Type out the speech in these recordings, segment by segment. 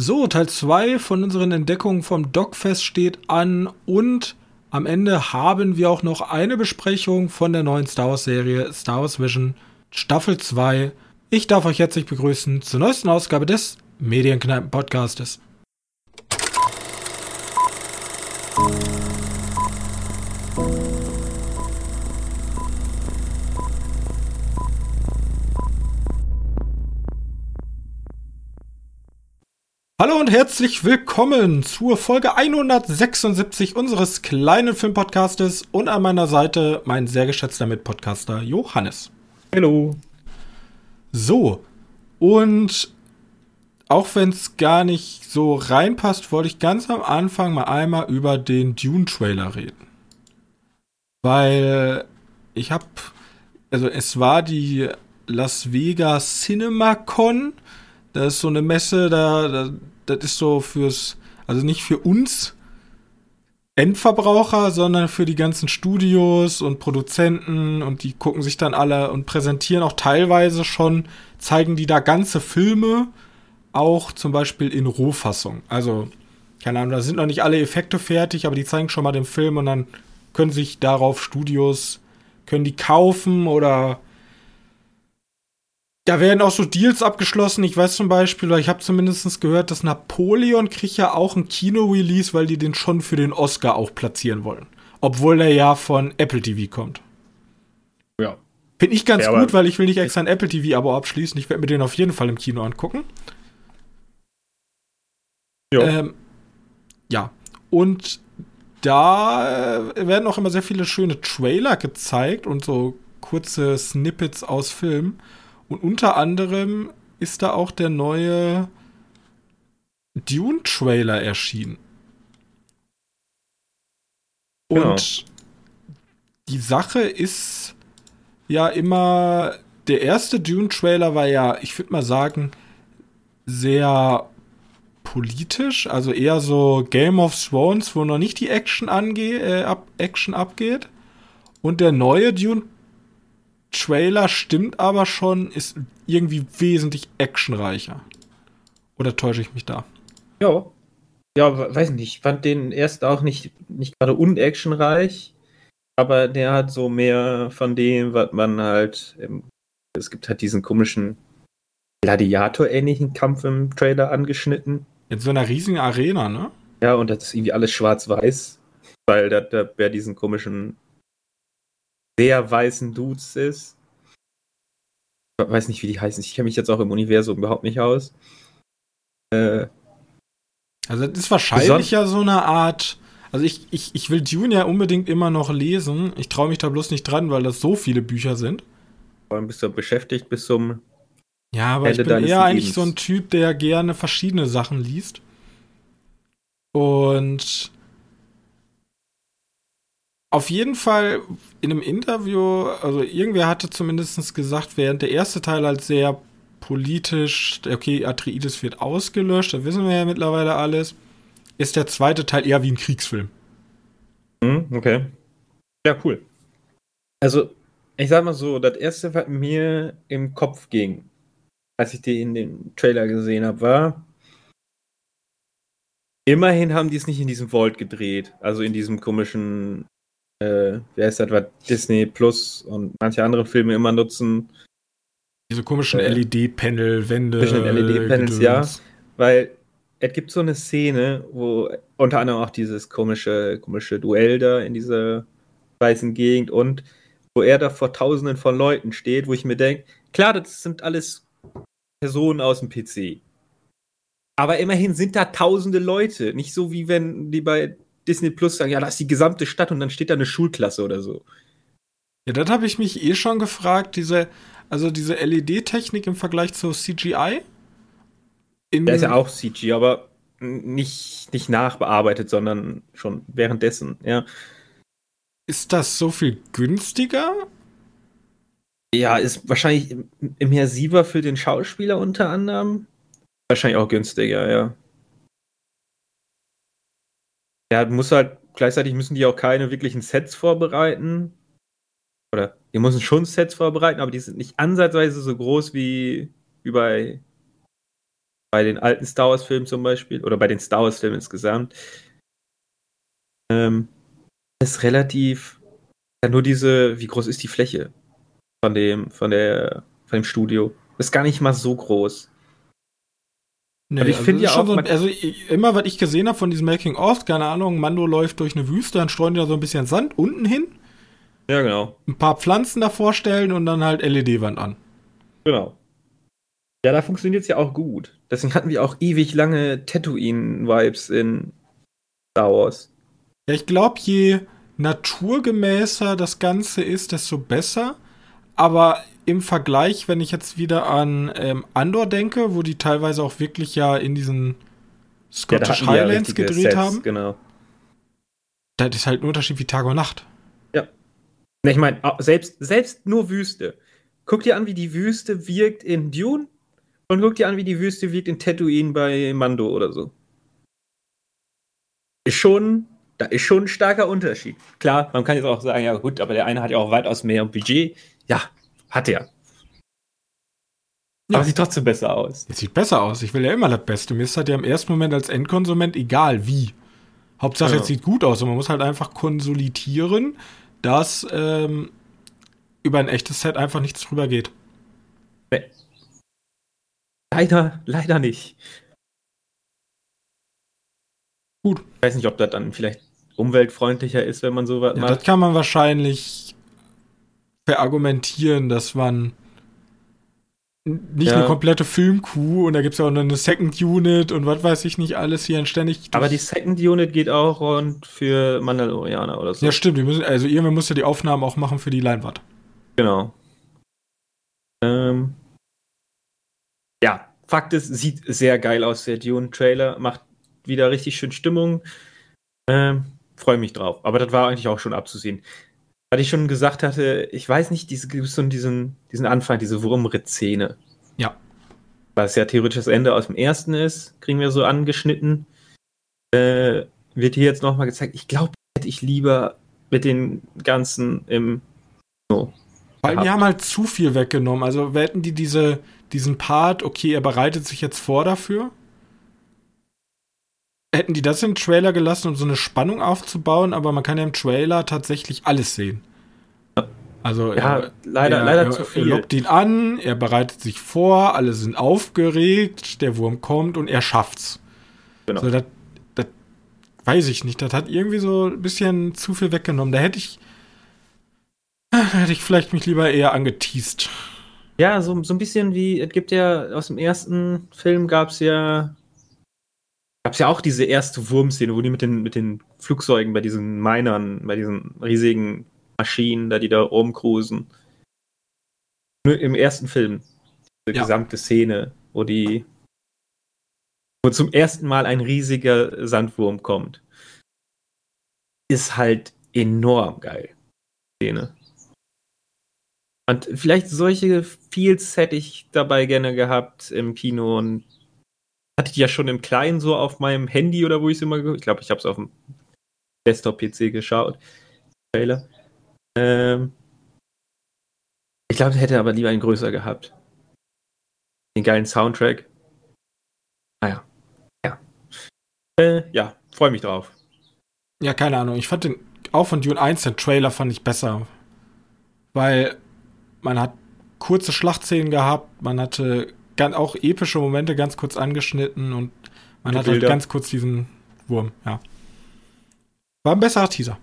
So, Teil 2 von unseren Entdeckungen vom Dogfest steht an und am Ende haben wir auch noch eine Besprechung von der neuen Star Wars Serie Star Wars Vision Staffel 2. Ich darf euch herzlich begrüßen zur neuesten Ausgabe des Medienkneipen Hallo und herzlich willkommen zur Folge 176 unseres kleinen Filmpodcastes und an meiner Seite mein sehr geschätzter Mitpodcaster Johannes. Hallo. So, und auch wenn es gar nicht so reinpasst, wollte ich ganz am Anfang mal einmal über den Dune-Trailer reden. Weil ich habe, also es war die Las Vegas CinemaCon. Das ist so eine Messe, da, da das ist so fürs, also nicht für uns Endverbraucher, sondern für die ganzen Studios und Produzenten und die gucken sich dann alle und präsentieren auch teilweise schon, zeigen die da ganze Filme, auch zum Beispiel in Rohfassung. Also, keine Ahnung, da sind noch nicht alle Effekte fertig, aber die zeigen schon mal den Film und dann können sich darauf Studios, können die kaufen oder da werden auch so Deals abgeschlossen. Ich weiß zum Beispiel, oder ich habe zumindest gehört, dass Napoleon kriegt ja auch ein Kino-Release, weil die den schon für den Oscar auch platzieren wollen. Obwohl er ja von Apple TV kommt. Ja. Finde ich ganz ja, gut, weil ich will nicht extra ein Apple TV-Abo abschließen. Ich werde mir den auf jeden Fall im Kino angucken. Ja. Ähm, ja. Und da äh, werden auch immer sehr viele schöne Trailer gezeigt und so kurze Snippets aus Filmen. Und unter anderem ist da auch der neue Dune-Trailer erschienen. Genau. Und die Sache ist ja immer, der erste Dune-Trailer war ja, ich würde mal sagen, sehr politisch, also eher so Game of Thrones, wo noch nicht die Action angeht, äh, ab, Action abgeht. Und der neue Dune Trailer stimmt aber schon, ist irgendwie wesentlich actionreicher. Oder täusche ich mich da? Ja. Ja, weiß nicht. Ich fand den erst auch nicht, nicht gerade unactionreich, aber der hat so mehr von dem, was man halt. Im, es gibt halt diesen komischen Gladiator-ähnlichen Kampf im Trailer angeschnitten. In so einer riesigen Arena, ne? Ja, und das ist irgendwie alles schwarz-weiß, weil da, da bei diesen komischen sehr weißen Dudes ist. Ich weiß nicht, wie die heißen. Ich kenne mich jetzt auch im Universum überhaupt nicht aus. Äh, also das ist wahrscheinlich ja so eine Art. Also ich, ich, ich will Dune ja unbedingt immer noch lesen. Ich traue mich da bloß nicht dran, weil das so viele Bücher sind. Vor allem bist du beschäftigt bis zum. Ja, aber Ende ich bin eher eigentlich so ein Typ, der gerne verschiedene Sachen liest. Und auf jeden Fall in einem Interview, also irgendwer hatte zumindest gesagt, während der erste Teil als sehr politisch, okay, Atreides wird ausgelöscht, da wissen wir ja mittlerweile alles, ist der zweite Teil eher wie ein Kriegsfilm. Mhm, okay. Ja, cool. Also, ich sag mal so, das erste, was mir im Kopf ging, als ich die in dem Trailer gesehen habe, war, immerhin haben die es nicht in diesem Vault gedreht, also in diesem komischen äh, wie heißt das, was Disney Plus und manche andere Filme immer nutzen. Diese komischen äh, LED-Panel, Wände. Zwischen LED-Panels, ja. Weil es gibt so eine Szene, wo unter anderem auch dieses komische, komische Duell da in dieser weißen Gegend und wo er da vor tausenden von Leuten steht, wo ich mir denke, klar, das sind alles Personen aus dem PC. Aber immerhin sind da tausende Leute. Nicht so wie wenn die bei Disney Plus sagen, ja, das ist die gesamte Stadt und dann steht da eine Schulklasse oder so. Ja, das habe ich mich eh schon gefragt, diese, also diese LED-Technik im Vergleich zu CGI. Der ist ja auch CG, aber nicht, nicht nachbearbeitet, sondern schon währenddessen, ja. Ist das so viel günstiger? Ja, ist wahrscheinlich immersiver für den Schauspieler unter anderem. Wahrscheinlich auch günstiger, ja. Ja, muss halt, gleichzeitig müssen die auch keine wirklichen Sets vorbereiten. Oder die müssen schon Sets vorbereiten, aber die sind nicht ansatzweise so groß wie, wie bei bei den alten Star Wars-Filmen zum Beispiel, oder bei den Star Wars-Filmen insgesamt, ähm, ist relativ, ja, nur diese, wie groß ist die Fläche von dem, von der, von dem Studio? Ist gar nicht mal so groß. Nee, ich also finde ja auch, so, also immer, was ich gesehen habe von diesem Making of, keine Ahnung, Mando läuft durch eine Wüste, dann streuen die da so ein bisschen Sand unten hin. Ja, genau. Ein paar Pflanzen davor stellen und dann halt LED-Wand an. Genau. Ja, da funktioniert es ja auch gut. Deswegen hatten wir auch ewig lange Tatooine-Vibes in Star Wars. Ja, ich glaube, je naturgemäßer das Ganze ist, desto besser. Aber im Vergleich, wenn ich jetzt wieder an ähm, Andor denke, wo die teilweise auch wirklich ja in diesen Scottish ja, Highlands ja gedreht Sets, haben. Genau. Das ist halt ein Unterschied wie Tag und Nacht. Ja. Ich meine, selbst, selbst nur Wüste. Guck dir an, wie die Wüste wirkt in Dune und guck dir an, wie die Wüste wirkt in Tatooine bei Mando oder so. Ist schon, da ist schon ein starker Unterschied. Klar, man kann jetzt auch sagen, ja gut, aber der eine hat ja auch weitaus mehr Budget. Ja, hat er. Aber ja. sieht trotzdem besser aus. Es sieht besser aus. Ich will ja immer das Beste. Mir ist halt ja im ersten Moment als Endkonsument egal wie. Hauptsache, ja. es sieht gut aus und man muss halt einfach konsolidieren, dass ähm, über ein echtes Set einfach nichts drüber geht. Nee. Leider, leider nicht. Gut. Ich weiß nicht, ob das dann vielleicht umweltfreundlicher ist, wenn man sowas ja, macht. Das kann man wahrscheinlich verargumentieren, dass man nicht ja. eine komplette Filmkuh und da gibt es ja auch noch eine Second Unit und was weiß ich nicht alles hier ständig. Aber die Second Unit geht auch rund für Mandalorianer oder so. Ja, stimmt. Müssen, also irgendwann muss ja die Aufnahmen auch machen für die Leinwand. Genau. Ähm. Ja, Fakt ist, sieht sehr geil aus, der Dune-Trailer. Macht wieder richtig schön Stimmung. Ähm, Freue mich drauf. Aber das war eigentlich auch schon abzusehen weil ich schon gesagt hatte, ich weiß nicht, diese, gibt so diesen, diesen Anfang, diese Wurmritzszene. Ja. Was ja theoretisch das Ende aus dem ersten ist, kriegen wir so angeschnitten. Äh, wird hier jetzt nochmal gezeigt. Ich glaube, hätte ich lieber mit den ganzen im. So, Weil gehabt. die haben halt zu viel weggenommen. Also hätten die diese, diesen Part, okay, er bereitet sich jetzt vor dafür. Hätten die das im Trailer gelassen, um so eine Spannung aufzubauen, aber man kann ja im Trailer tatsächlich alles sehen. Also ja, er, leider, er, leider er, zu viel. Er lockt ihn an, er bereitet sich vor, alle sind aufgeregt, der Wurm kommt und er schafft's. Genau. So, das, das weiß ich nicht. Das hat irgendwie so ein bisschen zu viel weggenommen. Da hätte ich, da hätte ich vielleicht mich lieber eher angeteased. Ja, so, so ein bisschen wie, es gibt ja aus dem ersten Film gab es ja gab es ja auch diese erste Wurmszene, wo die mit den, mit den Flugzeugen bei diesen Minern, bei diesen riesigen Maschinen, da die da rumcruisen. Nur im ersten Film. Diese ja. gesamte Szene, wo die wo zum ersten Mal ein riesiger Sandwurm kommt. Ist halt enorm geil. Szene. Und vielleicht solche Feels hätte ich dabei gerne gehabt im Kino und hatte ich ja schon im Kleinen so auf meinem Handy oder wo ich es immer, ich glaube, ich habe es auf dem Desktop-PC geschaut. Trailer. Ähm, ich glaube, ich hätte aber lieber einen größer gehabt. Den geilen Soundtrack. Naja. Ah ja. Äh, ja, freue mich drauf. Ja, keine Ahnung. Ich fand den, auch von Dune 1, den Trailer fand ich besser. Weil man hat kurze Schlachtszenen gehabt, man hatte auch epische Momente ganz kurz angeschnitten und man hat halt ganz kurz diesen Wurm, ja. War ein besserer Teaser.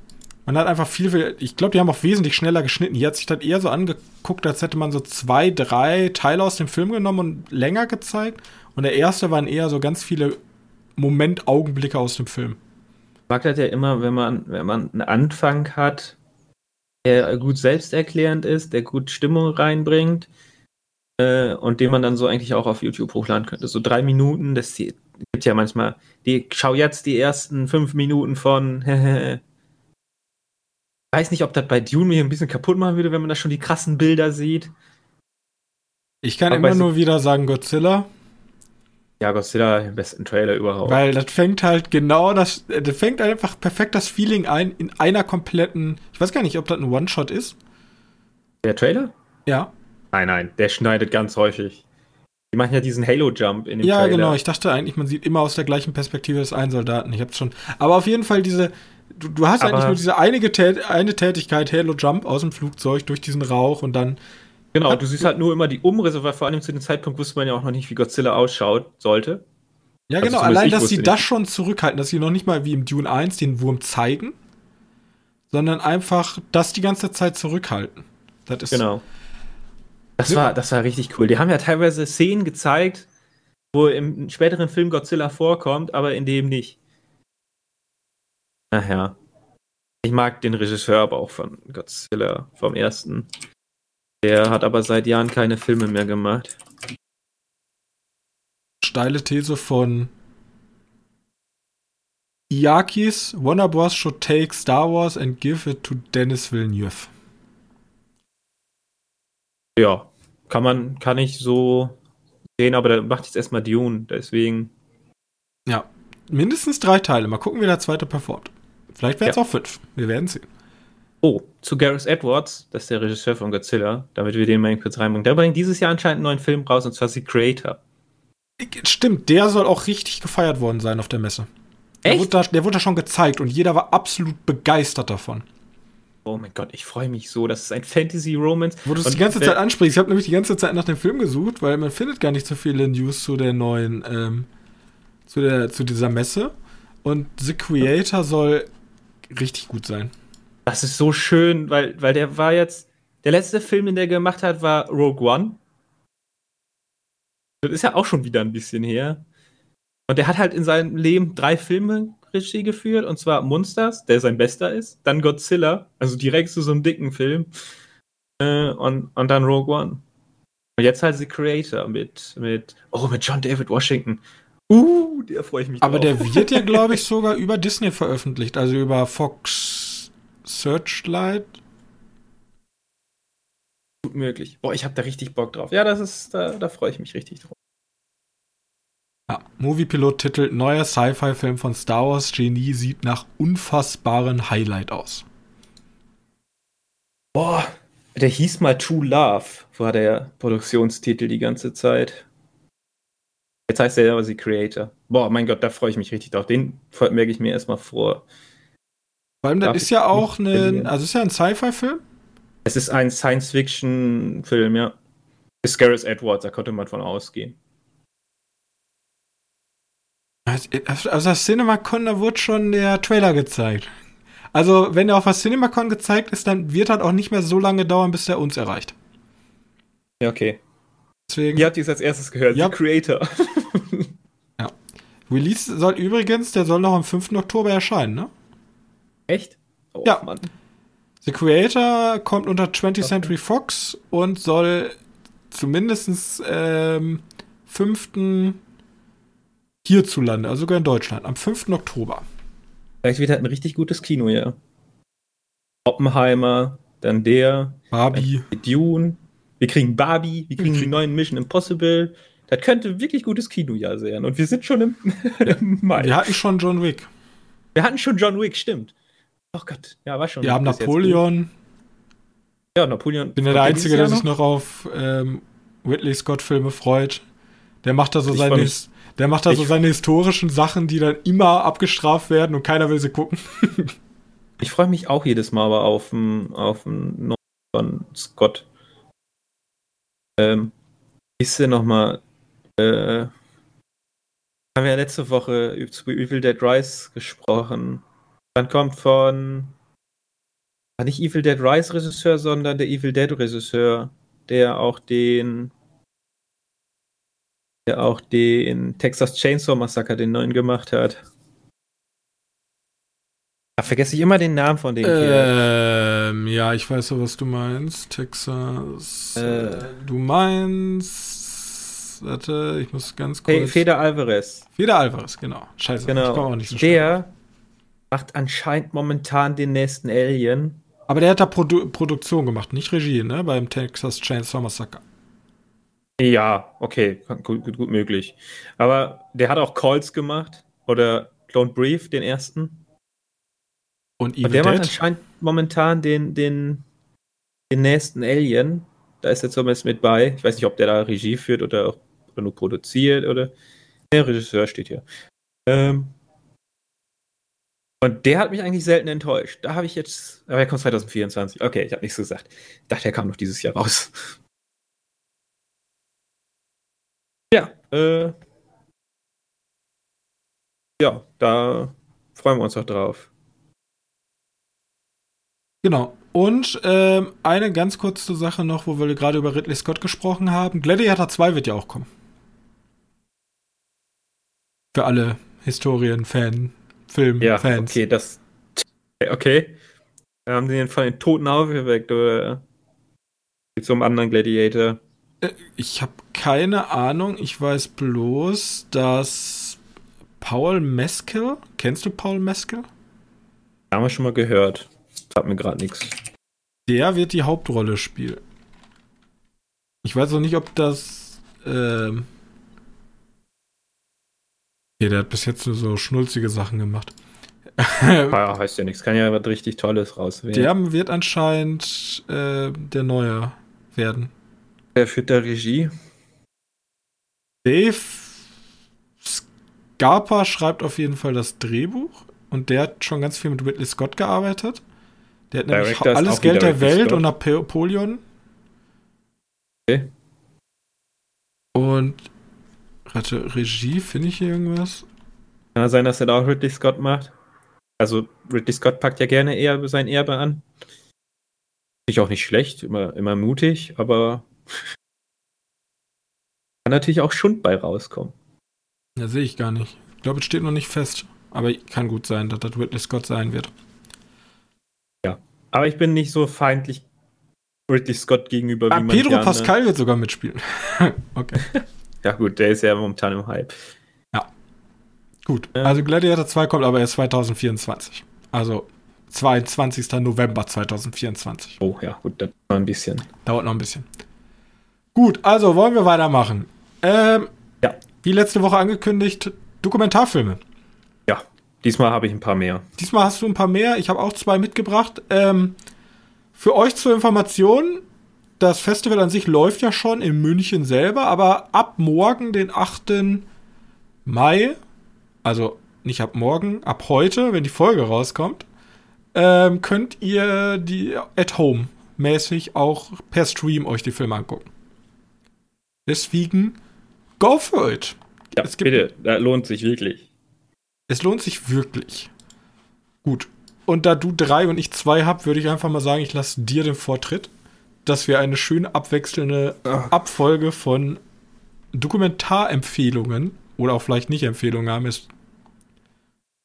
Man hat einfach viel, viel ich glaube, die haben auch wesentlich schneller geschnitten. Hier hat sich das eher so angeguckt, als hätte man so zwei, drei Teile aus dem Film genommen und länger gezeigt. Und der erste waren eher so ganz viele Moment-Augenblicke aus dem Film. Ich mag das ja immer, wenn man, wenn man einen Anfang hat, der gut selbsterklärend ist, der gut Stimmung reinbringt äh, und den man dann so eigentlich auch auf YouTube hochladen könnte. So drei Minuten, das gibt ja manchmal, die, schau jetzt die ersten fünf Minuten von weiß nicht, ob das bei Dune mir ein bisschen kaputt machen würde, wenn man da schon die krassen Bilder sieht. Ich kann Aber immer nur wieder sagen Godzilla. Ja, Godzilla, den besten Trailer überhaupt. Weil das fängt halt genau das, das fängt einfach perfekt das Feeling ein in einer kompletten, ich weiß gar nicht, ob das ein One-Shot ist. Der Trailer? Ja. Nein, nein, der schneidet ganz häufig Die machen ja diesen Halo-Jump in dem Ja, Trailer. genau. Ich dachte eigentlich, man sieht immer aus der gleichen Perspektive des einen Soldaten. Ich hab's schon. Aber auf jeden Fall diese. Du, du hast aber eigentlich nur diese einige Tät eine Tätigkeit, Halo-Jump aus dem Flugzeug durch diesen Rauch und dann. Genau, du siehst halt nur immer die Umrisse, weil vor allem zu dem Zeitpunkt wusste man ja auch noch nicht, wie Godzilla ausschaut sollte. Ja, also genau. Allein, dass sie das schon zurückhalten, dass sie noch nicht mal wie im Dune 1 den Wurm zeigen, sondern einfach das die ganze Zeit zurückhalten. Das ist genau. Das war, das war richtig cool. Die haben ja teilweise Szenen gezeigt, wo im späteren Film Godzilla vorkommt, aber in dem nicht. Ach ja. Ich mag den Regisseur aber auch von Godzilla, vom ersten. Der hat aber seit Jahren keine Filme mehr gemacht. Steile These von Iakis, Warner Bros. should take Star Wars and give it to Dennis Villeneuve. Ja, kann man, kann ich so sehen, aber dann macht jetzt erstmal Dune, deswegen. Ja, mindestens drei Teile. Mal gucken, wie der zweite performt. Vielleicht werden es ja. auch fünf. Wir werden sehen. Oh, zu Gareth Edwards, das ist der Regisseur von Godzilla, damit wir den mal kurz reinbringen. Der bringt dieses Jahr anscheinend einen neuen Film raus, und zwar The Creator. Stimmt, der soll auch richtig gefeiert worden sein auf der Messe. Echt? Der wurde, da, der wurde da schon gezeigt und jeder war absolut begeistert davon. Oh mein Gott, ich freue mich so. Das ist ein Fantasy-Romance. Wo du es die ganze Zeit ansprichst. Ich habe nämlich die ganze Zeit nach dem Film gesucht, weil man findet gar nicht so viele News zu der neuen, ähm, zu, der, zu dieser Messe. Und The Creator soll richtig gut sein. Das ist so schön, weil, weil der war jetzt. Der letzte Film, den der gemacht hat, war Rogue One. Das ist ja auch schon wieder ein bisschen her. Und der hat halt in seinem Leben drei Filme Regie geführt, und zwar Monsters, der sein bester ist, dann Godzilla, also direkt zu so einem dicken Film, äh, und, und dann Rogue One. Und jetzt halt The Creator mit, mit, oh, mit John David Washington. Uh, der freue ich mich Aber drauf. der wird ja, glaube ich, sogar über Disney veröffentlicht, also über Fox Searchlight. Gut möglich. Boah, ich habe da richtig Bock drauf. Ja, das ist, da, da freue ich mich richtig drauf. Ja, Moviepilot titelt Neuer Sci-Fi-Film von Star Wars Genie sieht nach unfassbaren Highlight aus. Boah, der hieß mal True Love, war der Produktionstitel die ganze Zeit. Jetzt heißt er aber The Creator. Boah, mein Gott, da freue ich mich richtig drauf. Den merke ich mir erstmal vor. Vor allem, das ist ja auch ein, also ist ja ein Sci-Fi-Film? Es ist ein Science-Fiction-Film, ja. Ist Gareth Edwards, da konnte man von ausgehen. Also das CinemaCon, da wurde schon der Trailer gezeigt. Also, wenn er auf das CinemaCon gezeigt ist, dann wird das auch nicht mehr so lange dauern, bis er uns erreicht. Ja, okay. Deswegen, Ihr habt es als erstes gehört, ja. The Creator. ja. Release soll übrigens, der soll noch am 5. Oktober erscheinen, ne? Echt? Oh, ja. Mann. The Creator kommt unter 20th Century Fox und soll zumindest ähm, 5 hierzulande, also sogar in Deutschland, am 5. Oktober. Vielleicht wird halt ein richtig gutes Kino, ja. Oppenheimer, dann der. Barbie. Dune. Wir kriegen Barbie, wir kriegen mhm. den neuen Mission Impossible. Das könnte wirklich gutes Kinojahr sein. Und wir sind schon im, im Mai. Wir hatten schon John Wick. Wir hatten schon John Wick, stimmt. Oh Gott, ja, war schon. Wir haben Napoleon. Ja, Napoleon. Bin ja der Einzige, der sich noch auf ähm, Ridley Scott-Filme freut. Der macht da so seine, der macht da ich so seine historischen Sachen, die dann immer abgestraft werden und keiner will sie gucken. ich freue mich auch jedes Mal aber auf einen auf von Scott. Ähm, ist ja nochmal, äh, haben wir ja letzte Woche über Evil Dead Rise gesprochen. Dann kommt von, nicht Evil Dead Rise Regisseur, sondern der Evil Dead Regisseur, der auch den der auch den Texas Chainsaw Massacre, den neuen gemacht hat. Da vergesse ich immer den Namen von dem. Ähm, ja, ich weiß so, was du meinst. Texas. Äh, du meinst. Warte, ich muss ganz kurz. Hey, Feder Alvarez. Feder Alvarez, genau. Scheiße, genau. ich auch nicht so Der schnell. macht anscheinend momentan den nächsten Alien. Aber der hat da Produ Produktion gemacht, nicht Regie, ne? Beim Texas Chainsaw Massacre. Ja, okay, gut, gut, gut möglich. Aber der hat auch Calls gemacht oder Don't Brief, den ersten. Und, Evil Und der Dead? macht anscheinend momentan den, den, den nächsten Alien. Da ist er zumindest mit bei. Ich weiß nicht, ob der da Regie führt oder oder nur produziert oder. Der Regisseur steht hier. Ähm, und der hat mich eigentlich selten enttäuscht. Da habe ich jetzt. Aber er kommt 2024. Okay, ich habe nichts gesagt. Ich dachte, er kam noch dieses Jahr raus. Ja, äh. Ja, da freuen wir uns auch drauf. Genau. Und ähm, eine ganz kurze Sache noch, wo wir gerade über Ridley Scott gesprochen haben. Gladiator 2 wird ja auch kommen. Für alle Historien-Fan, Film-Fans. Ja, okay, das. Okay. Haben sie den von den Toten aufgeweckt oder zum anderen Gladiator? Äh, ich habe keine Ahnung. Ich weiß bloß, dass Paul Meskel, kennst du Paul Meskel? Haben wir schon mal gehört. Sagt mir gerade nichts. Der wird die Hauptrolle spielen. Ich weiß auch nicht, ob das. Ähm okay, der hat bis jetzt nur so schnulzige Sachen gemacht. ja, heißt ja nichts. Kann ja was richtig Tolles rauswählen. Der wird anscheinend äh, der Neue werden. Wer führt der Regie? Dave Scarpa schreibt auf jeden Fall das Drehbuch und der hat schon ganz viel mit Whitley Scott gearbeitet. Der hat nämlich Director alles Geld der Welt Scott. und Napoleon. Okay. Und warte, Regie, finde ich hier irgendwas? Kann sein, dass er da auch Ridley Scott macht. Also Ridley Scott packt ja gerne eher sein Erbe an. Finde ich auch nicht schlecht, immer, immer mutig, aber kann natürlich auch Schund bei rauskommen. Ja, sehe ich gar nicht. Ich glaube, es steht noch nicht fest. Aber kann gut sein, dass das Ridley Scott sein wird. Ja. Aber ich bin nicht so feindlich Ridley Scott gegenüber ah, wie Pedro gerne. Pascal wird sogar mitspielen. okay. ja, gut, der ist ja momentan im Hype. Ja. Gut. Ja. Also Gladiator 2 kommt aber erst 2024. Also 22. November 2024. Oh ja, gut, das dauert ein bisschen. Dauert noch ein bisschen. Gut, also wollen wir weitermachen. Ähm, ja. Wie letzte Woche angekündigt, Dokumentarfilme. Ja, diesmal habe ich ein paar mehr. Diesmal hast du ein paar mehr. Ich habe auch zwei mitgebracht. Ähm, für euch zur Information, das Festival an sich läuft ja schon in München selber, aber ab morgen, den 8. Mai, also nicht ab morgen, ab heute, wenn die Folge rauskommt, ähm, könnt ihr die at home mäßig auch per Stream euch die Filme angucken. Deswegen, go for it. Ja, es gibt, bitte, das lohnt sich wirklich. Es lohnt sich wirklich. Gut. Und da du drei und ich zwei hab, würde ich einfach mal sagen, ich lasse dir den Vortritt, dass wir eine schöne abwechselnde Ach. Abfolge von Dokumentarempfehlungen oder auch vielleicht nicht Empfehlungen haben. Ist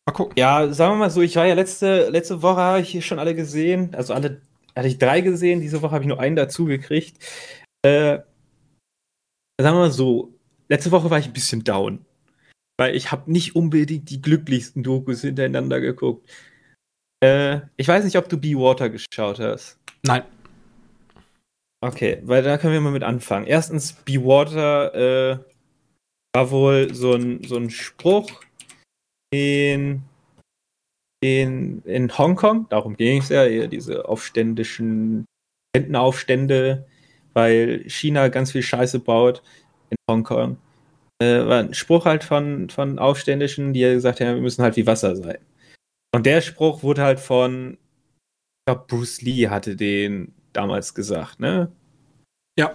mal gucken. Ja, sagen wir mal so, ich war ja letzte, letzte Woche, habe ich hier schon alle gesehen. Also alle hatte ich drei gesehen, diese Woche habe ich nur einen dazu gekriegt. Äh, sagen wir mal so, letzte Woche war ich ein bisschen down. Weil ich habe nicht unbedingt die glücklichsten Dokus hintereinander geguckt. Äh, ich weiß nicht, ob du Be Water geschaut hast. Nein. Okay, weil da können wir mal mit anfangen. Erstens, Be Water äh, war wohl so ein, so ein Spruch, in, in, in Hongkong, darum ging es ja, diese aufständischen Rentenaufstände, weil China ganz viel Scheiße baut in Hongkong. Äh, war ein Spruch halt von, von Aufständischen, die gesagt haben, wir müssen halt wie Wasser sein. Und der Spruch wurde halt von, ich glaube, Bruce Lee hatte den damals gesagt, ne? Ja.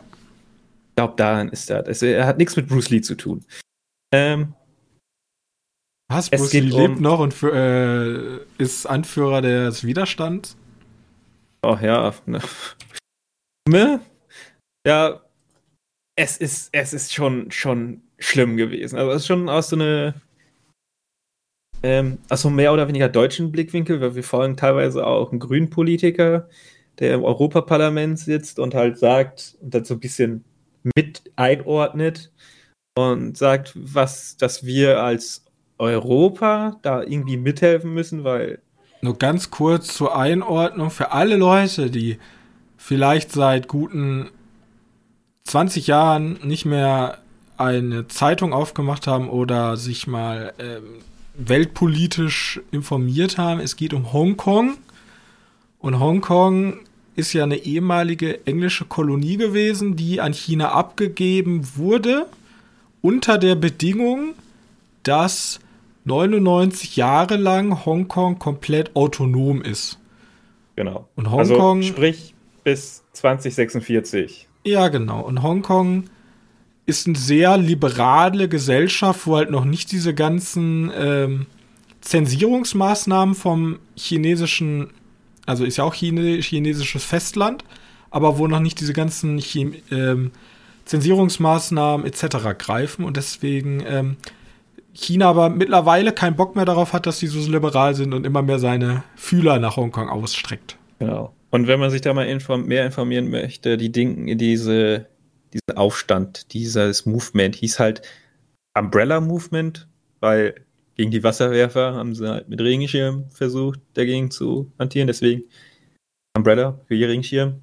Ich glaube, daran ist das. Also, er hat nichts mit Bruce Lee zu tun. Ähm, Was? Bruce Lee lebt um, noch und für, äh, ist Anführer des Widerstands? Oh ja. Ne? Ja, es ist, es ist schon, schon schlimm gewesen. Also es ist schon aus so eine ähm, aus so mehr oder weniger deutschen Blickwinkel, weil wir folgen teilweise auch einen grünen Politiker, der im Europaparlament sitzt und halt sagt und dann so ein bisschen mit einordnet und sagt, was, dass wir als Europa da irgendwie mithelfen müssen, weil. Nur ganz kurz zur Einordnung für alle Leute, die vielleicht seit guten 20 Jahren nicht mehr eine Zeitung aufgemacht haben oder sich mal ähm, weltpolitisch informiert haben. Es geht um Hongkong. Und Hongkong ist ja eine ehemalige englische Kolonie gewesen, die an China abgegeben wurde unter der Bedingung, dass 99 Jahre lang Hongkong komplett autonom ist. Genau. Und Hongkong. Also, sprich bis 2046. Ja, genau. Und Hongkong ist eine sehr liberale Gesellschaft, wo halt noch nicht diese ganzen ähm, Zensierungsmaßnahmen vom chinesischen, also ist ja auch Chine, chinesisches Festland, aber wo noch nicht diese ganzen Chim ähm, Zensierungsmaßnahmen etc. greifen und deswegen ähm, China aber mittlerweile keinen Bock mehr darauf hat, dass sie so liberal sind und immer mehr seine Fühler nach Hongkong ausstreckt. Genau. Und wenn man sich da mal inform mehr informieren möchte, die Dinge, diese, diesen Aufstand, dieses Movement hieß halt Umbrella Movement, weil gegen die Wasserwerfer haben sie halt mit Regenschirm versucht, dagegen zu hantieren. Deswegen Umbrella für ihr Regenschirm.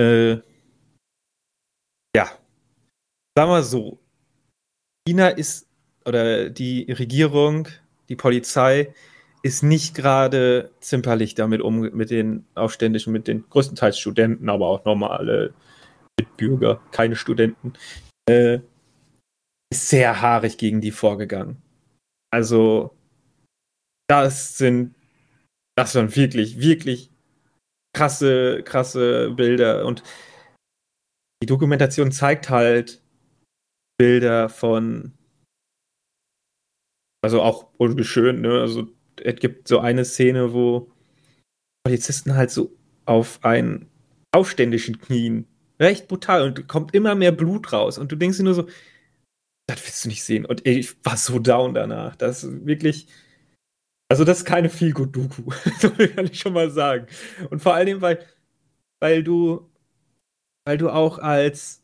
Äh, ja. Sagen wir so. China ist, oder die Regierung, die Polizei, ist nicht gerade zimperlich damit um, mit den Aufständischen, mit den größtenteils Studenten, aber auch normale Mitbürger, keine Studenten, äh, ist sehr haarig gegen die vorgegangen. Also, das sind, das waren wirklich, wirklich krasse, krasse Bilder und die Dokumentation zeigt halt Bilder von, also auch ungeschön, ne? Also, es gibt so eine Szene, wo Polizisten halt so auf einen Aufständischen knien. Recht brutal und kommt immer mehr Blut raus. Und du denkst dir nur so, das willst du nicht sehen. Und ich war so down danach. Das ist wirklich. Also, das ist keine feel good doku so kann ich schon mal sagen. Und vor allem, weil, weil du, weil du auch als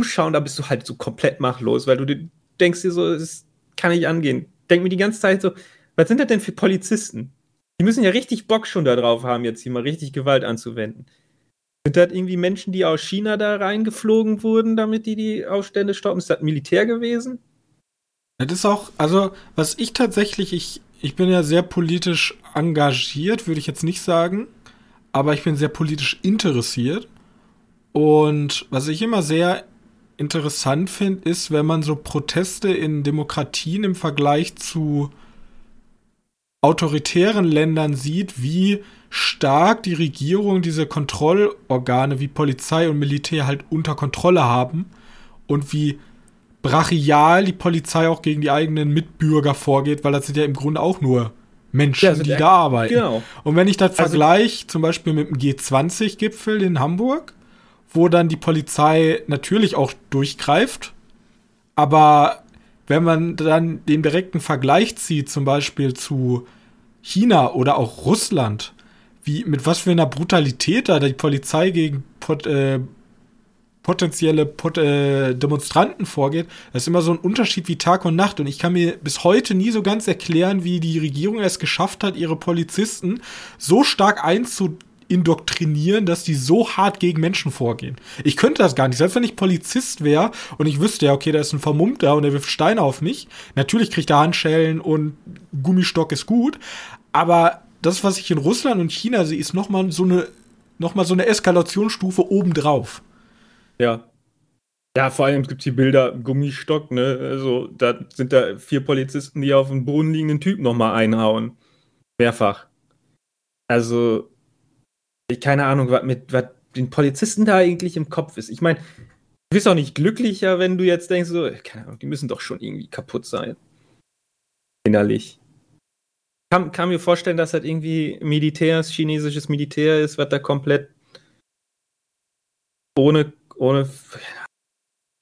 Zuschauer, bist du halt so komplett machtlos, weil du denkst dir so, das kann nicht angehen. Denk mir die ganze Zeit so, was sind das denn für Polizisten? Die müssen ja richtig Bock schon darauf haben, jetzt hier mal richtig Gewalt anzuwenden. Sind das irgendwie Menschen, die aus China da reingeflogen wurden, damit die die Aufstände stoppen? Ist das Militär gewesen? Das ist auch, also, was ich tatsächlich, ich, ich bin ja sehr politisch engagiert, würde ich jetzt nicht sagen, aber ich bin sehr politisch interessiert. Und was ich immer sehr interessant finde, ist, wenn man so Proteste in Demokratien im Vergleich zu autoritären Ländern sieht, wie stark die Regierung diese Kontrollorgane wie Polizei und Militär halt unter Kontrolle haben und wie brachial die Polizei auch gegen die eigenen Mitbürger vorgeht, weil das sind ja im Grunde auch nur Menschen, ja, die da arbeiten. Genau. Und wenn ich das also, vergleiche, zum Beispiel mit dem G20-Gipfel in Hamburg, wo dann die Polizei natürlich auch durchgreift, aber wenn man dann den direkten Vergleich zieht, zum Beispiel zu China oder auch Russland, wie, mit was für einer Brutalität da die Polizei gegen pot, äh, potenzielle pot, äh, Demonstranten vorgeht, das ist immer so ein Unterschied wie Tag und Nacht. Und ich kann mir bis heute nie so ganz erklären, wie die Regierung es geschafft hat, ihre Polizisten so stark einzuindoktrinieren, dass die so hart gegen Menschen vorgehen. Ich könnte das gar nicht. Selbst wenn ich Polizist wäre und ich wüsste ja, okay, da ist ein Vermummter und der wirft Steine auf mich. Natürlich kriegt er Handschellen und Gummistock ist gut. Aber das, was ich in Russland und China sehe, ist nochmal so eine, noch mal so eine Eskalationsstufe obendrauf. Ja. Ja, vor allem gibt es die Bilder Gummistock, ne? Also, da sind da vier Polizisten, die auf einen Boden liegenden Typ nochmal einhauen. Mehrfach. Also, keine Ahnung, was mit was den Polizisten da eigentlich im Kopf ist. Ich meine, du bist auch nicht glücklicher, wenn du jetzt denkst, so, keine Ahnung, die müssen doch schon irgendwie kaputt sein. Innerlich kann, kann mir vorstellen, dass das irgendwie Militärs, chinesisches Militär ist, was da komplett ohne, ohne,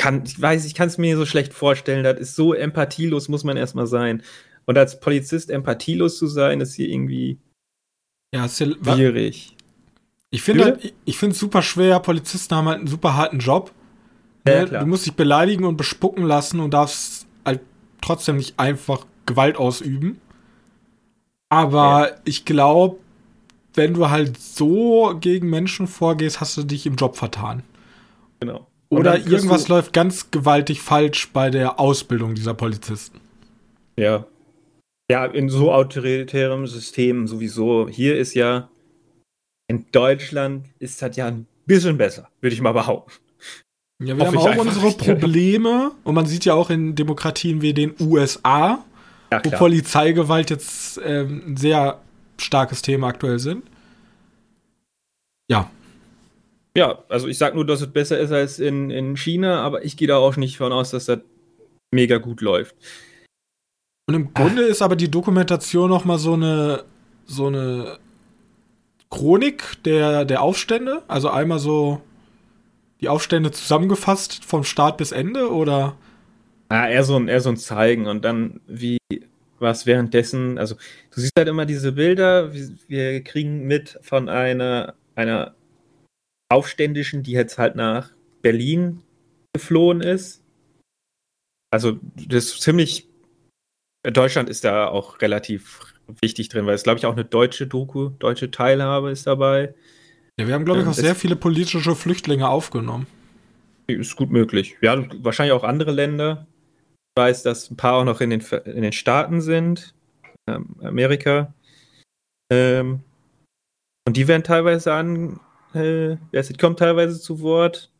kann, ich weiß, ich kann es mir so schlecht vorstellen, das ist so empathielos, muss man erstmal sein. Und als Polizist empathielos zu sein, ist hier irgendwie ja, schwierig. Ich finde halt, ich finde es super schwer, Polizisten haben halt einen super harten Job. Ja, ne? du musst dich beleidigen und bespucken lassen und darfst halt trotzdem nicht einfach Gewalt ausüben. Aber ja. ich glaube, wenn du halt so gegen Menschen vorgehst, hast du dich im Job vertan. Genau. Oder irgendwas läuft ganz gewaltig falsch bei der Ausbildung dieser Polizisten. Ja. Ja, in so autoritärem System sowieso. Hier ist ja, in Deutschland ist das ja ein bisschen besser, würde ich mal behaupten. Ja, wir haben auch unsere Probleme und man sieht ja auch in Demokratien wie den USA, ja, wo Polizeigewalt jetzt ähm, ein sehr starkes Thema aktuell sind. Ja. Ja, also ich sag nur, dass es besser ist als in, in China, aber ich gehe da auch nicht von aus, dass das mega gut läuft. Und im Grunde Ach. ist aber die Dokumentation noch mal so eine so eine Chronik der der Aufstände, also einmal so die Aufstände zusammengefasst vom Start bis Ende oder ja, eher so ein eher so ein Zeigen und dann wie was währenddessen, also du siehst halt immer diese Bilder, wir kriegen mit von einer einer Aufständischen, die jetzt halt nach Berlin geflohen ist. Also das ist ziemlich Deutschland ist da auch relativ wichtig drin, weil es, glaube ich, auch eine deutsche Doku, deutsche Teilhabe ist dabei. Ja, wir haben, glaube ich, auch sehr viele politische Flüchtlinge aufgenommen. Ist gut möglich. Ja, wahrscheinlich auch andere Länder. Ich weiß, dass ein paar auch noch in den, in den Staaten sind, ähm, Amerika. Ähm, und die werden teilweise an, äh, die kommen teilweise zu Wort.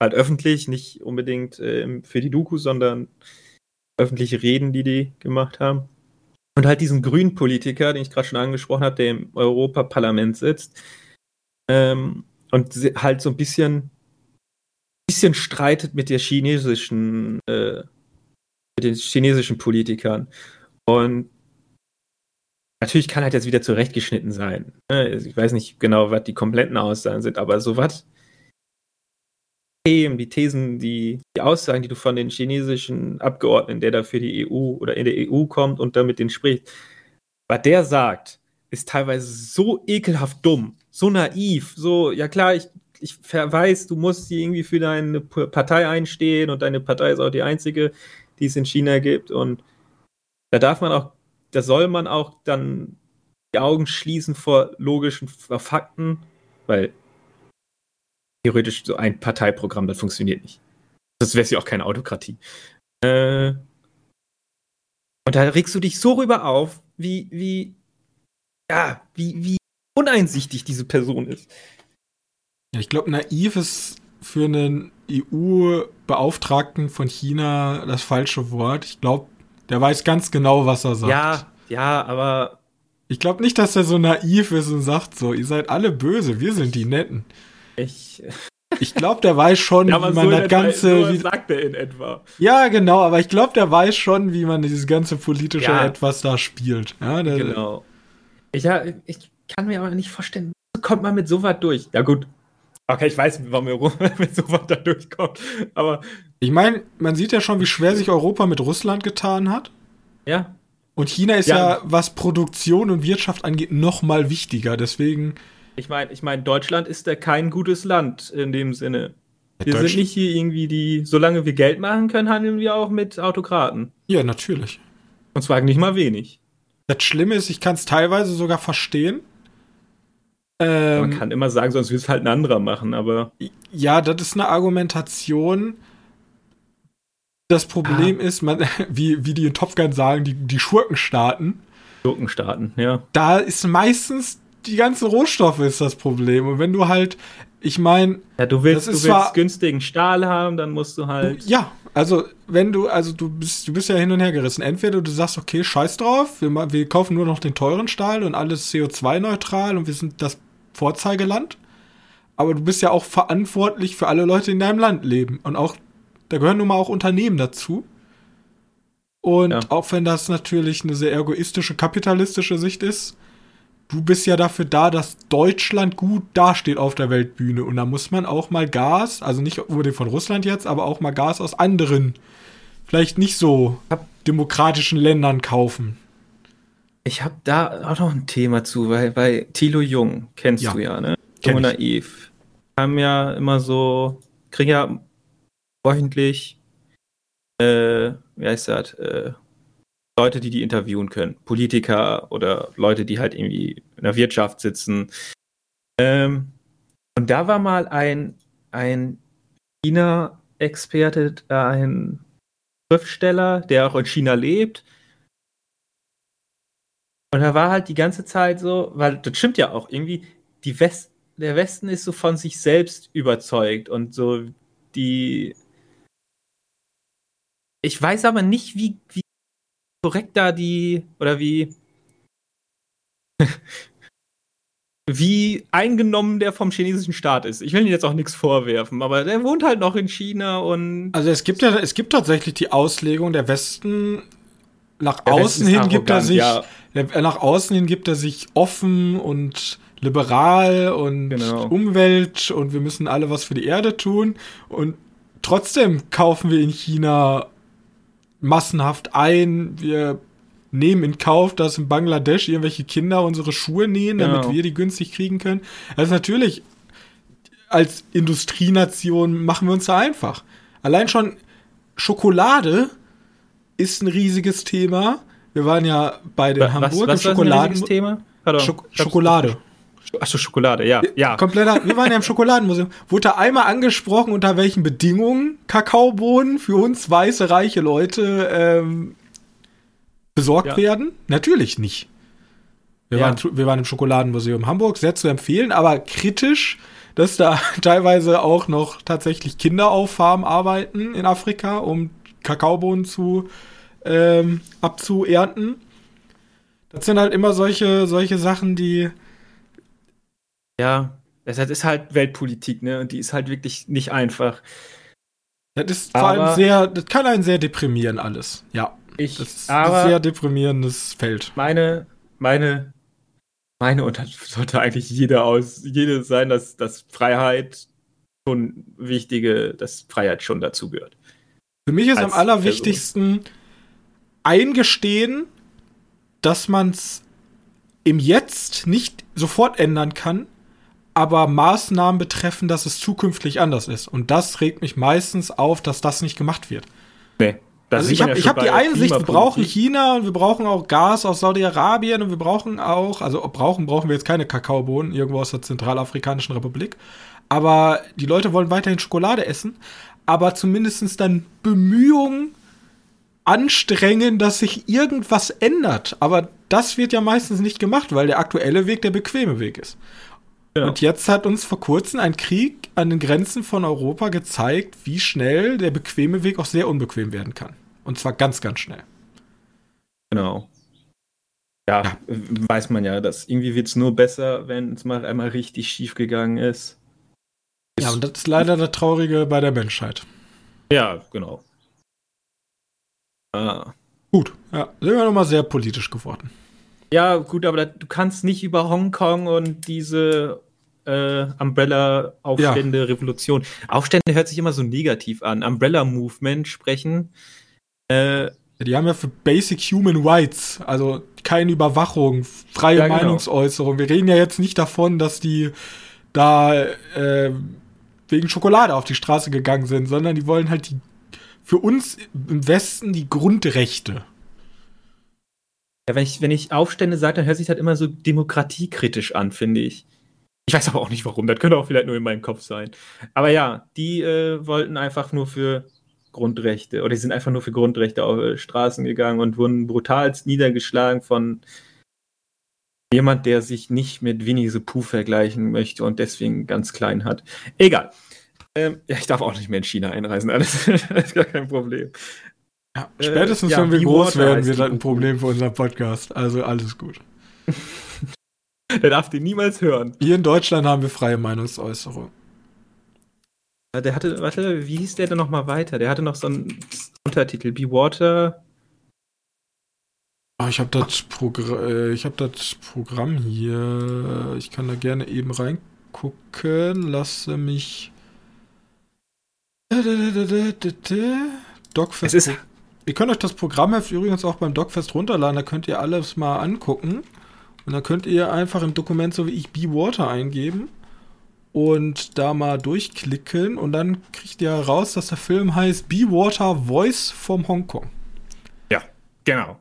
Halt öffentlich, nicht unbedingt äh, für die Doku, sondern öffentliche Reden, die die gemacht haben. Und halt diesen grünen Politiker, den ich gerade schon angesprochen habe, der im Europaparlament sitzt ähm, und halt so ein bisschen, bisschen streitet mit der chinesischen, äh, mit den chinesischen Politikern. Und natürlich kann halt jetzt wieder zurechtgeschnitten sein. Ne? Ich weiß nicht genau, was die kompletten Aussagen sind, aber sowas Themen, die Thesen, die, die Aussagen, die du von den chinesischen Abgeordneten, der da für die EU oder in der EU kommt und da mit denen spricht, was der sagt, ist teilweise so ekelhaft dumm, so naiv, so, ja klar, ich, ich weiß, du musst irgendwie für deine Partei einstehen und deine Partei ist auch die einzige, die es in China gibt und da darf man auch, da soll man auch dann die Augen schließen vor logischen Fakten, weil theoretisch so ein Parteiprogramm, das funktioniert nicht. Das wäre ja auch keine Autokratie. Äh, und da regst du dich so rüber auf, wie, wie, ja, wie, wie uneinsichtig diese Person ist. Ja, ich glaube, naiv ist für einen EU-Beauftragten von China das falsche Wort. Ich glaube, der weiß ganz genau, was er sagt. Ja, ja, aber. Ich glaube nicht, dass er so naiv ist und sagt so, ihr seid alle böse, wir sind die Netten. Ich. Ich glaube, der weiß schon, ja, wie man so das ganze. So sagt er in etwa. Ja, genau, aber ich glaube, der weiß schon, wie man dieses ganze politische ja. etwas da spielt. Ja, der, genau. Ich, ja, ich kann mir aber nicht vorstellen, kommt man mit sowas durch. Ja, gut. Okay, ich weiß, warum er mit sowas da durchkommt. Aber. Ich meine, man sieht ja schon, wie schwer sich Europa mit Russland getan hat. Ja. Und China ist ja, ja was Produktion und Wirtschaft angeht, noch mal wichtiger. Deswegen ich meine, ich mein, Deutschland ist ja kein gutes Land in dem Sinne. Wir sind nicht hier irgendwie die, solange wir Geld machen können, handeln wir auch mit Autokraten. Ja, natürlich. Und zwar nicht mal wenig. Das Schlimme ist, ich kann es teilweise sogar verstehen. Ähm, Man kann immer sagen, sonst will es halt ein anderer machen, aber. Ja, das ist eine Argumentation. Das Problem ah. ist, man, wie, wie die in Top Gun sagen, die, die Schurkenstaaten. Schurkenstaaten, ja. Da ist meistens die ganzen Rohstoffe ist das Problem. Und wenn du halt, ich meine. Ja, du willst, du willst günstigen Stahl haben, dann musst du halt. Ja, also wenn du, also du bist, du bist ja hin und her gerissen. Entweder du sagst, okay, scheiß drauf, wir, wir kaufen nur noch den teuren Stahl und alles CO2-neutral und wir sind das Vorzeigeland. Aber du bist ja auch verantwortlich für alle Leute, die in deinem Land leben. Und auch, da gehören nun mal auch Unternehmen dazu. Und ja. auch wenn das natürlich eine sehr egoistische, kapitalistische Sicht ist, du bist ja dafür da, dass Deutschland gut dasteht auf der Weltbühne. Und da muss man auch mal Gas, also nicht unbedingt von Russland jetzt, aber auch mal Gas aus anderen, vielleicht nicht so demokratischen Ländern kaufen. Ich habe da auch noch ein Thema zu, weil bei Thilo Jung, kennst ja. du ja, ne? Jung und naiv. Haben ja immer so, kriegen ja wöchentlich, äh, wie heißt das, äh, Leute, die die interviewen können. Politiker oder Leute, die halt irgendwie in der Wirtschaft sitzen. Ähm, und da war mal ein, ein China-Experte, ein Schriftsteller, der auch in China lebt. Und da war halt die ganze Zeit so, weil das stimmt ja auch irgendwie, die West, der Westen ist so von sich selbst überzeugt und so, die. Ich weiß aber nicht, wie, wie korrekt da die oder wie wie eingenommen der vom chinesischen Staat ist. Ich will ihm jetzt auch nichts vorwerfen, aber der wohnt halt noch in China und. Also es gibt ja, es gibt tatsächlich die Auslegung, der Westen nach der außen Westen hin gibt er sich, ja. der, nach außen hin gibt er sich offen und liberal und genau. Umwelt und wir müssen alle was für die Erde tun und trotzdem kaufen wir in China massenhaft ein, wir nehmen in Kauf, dass in Bangladesch irgendwelche Kinder unsere Schuhe nähen, damit genau. wir die günstig kriegen können. Also natürlich, als Industrienation machen wir uns da einfach. Allein schon Schokolade ist ein riesiges Thema. Wir waren ja bei den was, Hamburg was, was Schokoladen. Thema? Schok Schokolade. Achso, Schokolade, ja. ja. Kompletter, wir waren ja im Schokoladenmuseum. Wurde da einmal angesprochen, unter welchen Bedingungen Kakaobohnen für uns weiße, reiche Leute ähm, besorgt ja. werden? Natürlich nicht. Wir, ja. waren, wir waren im Schokoladenmuseum Hamburg, sehr zu empfehlen, aber kritisch, dass da teilweise auch noch tatsächlich Kinder auf Farmen arbeiten in Afrika, um Kakaobohnen zu ähm, abzuernten. Das sind halt immer solche, solche Sachen, die. Ja, das ist halt Weltpolitik, ne? Und die ist halt wirklich nicht einfach. Das ist vor allem sehr, das kann einen sehr deprimieren alles, ja. Ich, das ist ein sehr deprimierendes Feld. Meine, meine, meine, und das sollte eigentlich jeder aus, jede sein, dass, dass Freiheit schon wichtige, dass Freiheit schon dazugehört. Für mich ist am allerwichtigsten Person. eingestehen, dass man es im Jetzt nicht sofort ändern kann, aber Maßnahmen betreffen, dass es zukünftig anders ist. Und das regt mich meistens auf, dass das nicht gemacht wird. Nee. Das also ich habe ja hab die Einsicht, wir brauchen China und wir brauchen auch Gas aus Saudi-Arabien und wir brauchen auch, also brauchen, brauchen wir jetzt keine Kakaobohnen irgendwo aus der Zentralafrikanischen Republik. Aber die Leute wollen weiterhin Schokolade essen, aber zumindest dann Bemühungen anstrengen, dass sich irgendwas ändert. Aber das wird ja meistens nicht gemacht, weil der aktuelle Weg der bequeme Weg ist. Ja. Und jetzt hat uns vor kurzem ein Krieg an den Grenzen von Europa gezeigt, wie schnell der bequeme Weg auch sehr unbequem werden kann. Und zwar ganz, ganz schnell. Genau. Ja, ja. weiß man ja, dass irgendwie wird es nur besser, wenn es mal einmal richtig schief gegangen ist. Ja, und das ist leider das Traurige bei der Menschheit. Ja, genau. Ah. Gut, ja, sind wir nochmal sehr politisch geworden. Ja, gut, aber du kannst nicht über Hongkong und diese äh, Umbrella-Aufstände, ja. Revolution. Aufstände hört sich immer so negativ an. Umbrella-Movement sprechen. Äh, die haben ja für Basic Human Rights, also keine Überwachung, freie ja, genau. Meinungsäußerung. Wir reden ja jetzt nicht davon, dass die da äh, wegen Schokolade auf die Straße gegangen sind, sondern die wollen halt die für uns im Westen die Grundrechte. Ja, wenn ich, wenn ich Aufstände sage, dann hört sich das immer so demokratiekritisch an, finde ich. Ich weiß aber auch nicht warum, das könnte auch vielleicht nur in meinem Kopf sein. Aber ja, die äh, wollten einfach nur für Grundrechte oder die sind einfach nur für Grundrechte auf äh, Straßen gegangen und wurden brutalst niedergeschlagen von jemand, der sich nicht mit Winnie the Pooh vergleichen möchte und deswegen ganz klein hat. Egal. Ähm, ja, ich darf auch nicht mehr in China einreisen, alles. ist gar kein Problem. Ja, spätestens, äh, ja, wenn wir groß werden, wird das ein Problem für unseren Podcast. Also alles gut. Der darf den niemals hören. Hier in Deutschland haben wir freie Meinungsäußerung. Der hatte, warte, wie hieß der denn nochmal weiter? Der hatte noch so einen Untertitel, Be Water. Oh, ich habe das, Progr äh, hab das Programm hier. Ich kann da gerne eben reingucken. Lasse mich. Dogfest. Es ist Ihr könnt euch das Programmheft übrigens auch beim Dogfest runterladen. Da könnt ihr alles mal angucken. Und dann könnt ihr einfach im Dokument so wie ich Be Water eingeben und da mal durchklicken und dann kriegt ihr raus, dass der Film heißt Be Water Voice from Hongkong. Ja, genau.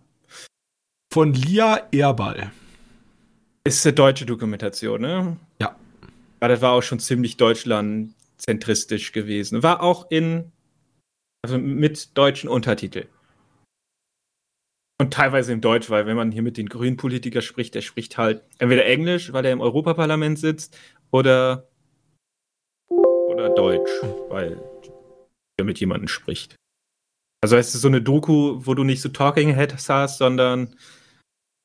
Von Lia Erbal. Ist eine deutsche Dokumentation, ne? Ja. Aber das war auch schon ziemlich deutschlandzentristisch gewesen. War auch in, also mit deutschen Untertiteln. Und teilweise im Deutsch, weil wenn man hier mit den grünen Politikern spricht, der spricht halt entweder Englisch, weil er im Europaparlament sitzt, oder, oder Deutsch, weil mit jemandem spricht. Also es ist so eine Doku, wo du nicht so Talking Heads hast, sondern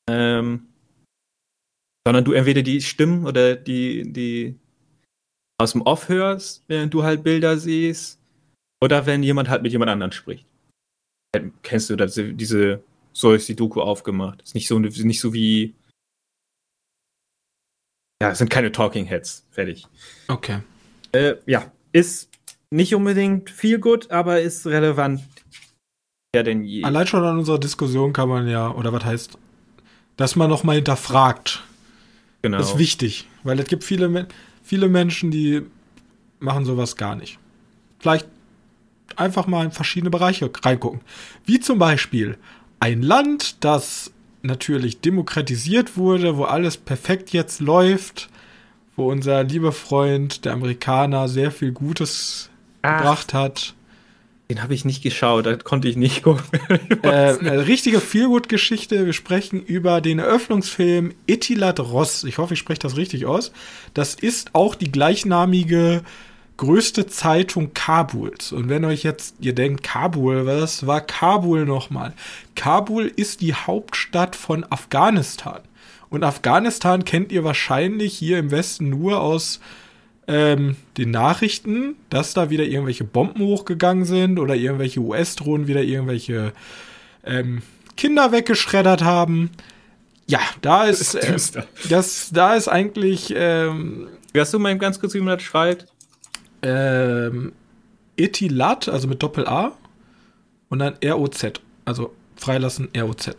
ähm, sondern du entweder die Stimmen oder die, die aus dem Off hörst, während du halt Bilder siehst, oder wenn jemand halt mit jemand anderem spricht. Kennst du das, diese, so ist die Doku aufgemacht. Ist nicht so, nicht so wie. Ja, es sind keine Talking Heads. Fertig. Okay. Äh, ja, ist nicht unbedingt viel gut, aber ist relevant. Ja, denn je. Allein schon an unserer Diskussion kann man ja, oder was heißt, dass man nochmal hinterfragt. Genau. Das ist wichtig, weil es gibt viele, viele Menschen, die machen sowas gar nicht. Vielleicht einfach mal in verschiedene Bereiche reingucken. Wie zum Beispiel ein Land, das natürlich demokratisiert wurde, wo alles perfekt jetzt läuft, wo unser lieber Freund, der Amerikaner, sehr viel Gutes Ach, gebracht hat. Den habe ich nicht geschaut, da konnte ich nicht gucken. äh, eine richtige Feelgood-Geschichte. Wir sprechen über den Eröffnungsfilm Etilat Ross. Ich hoffe, ich spreche das richtig aus. Das ist auch die gleichnamige größte Zeitung Kabuls. Und wenn euch jetzt, ihr denkt, Kabul, was war Kabul nochmal? Kabul ist die Hauptstadt von Afghanistan. Und Afghanistan kennt ihr wahrscheinlich hier im Westen nur aus ähm, den Nachrichten, dass da wieder irgendwelche Bomben hochgegangen sind oder irgendwelche US-Drohnen wieder irgendwelche ähm, Kinder weggeschreddert haben. Ja, da ist, äh, das, da ist eigentlich. Ähm, hast du mal ganz kurz, wie man das schreibt? Ähm, Etilat, also mit Doppel-A und dann ROZ, also freilassen ROZ.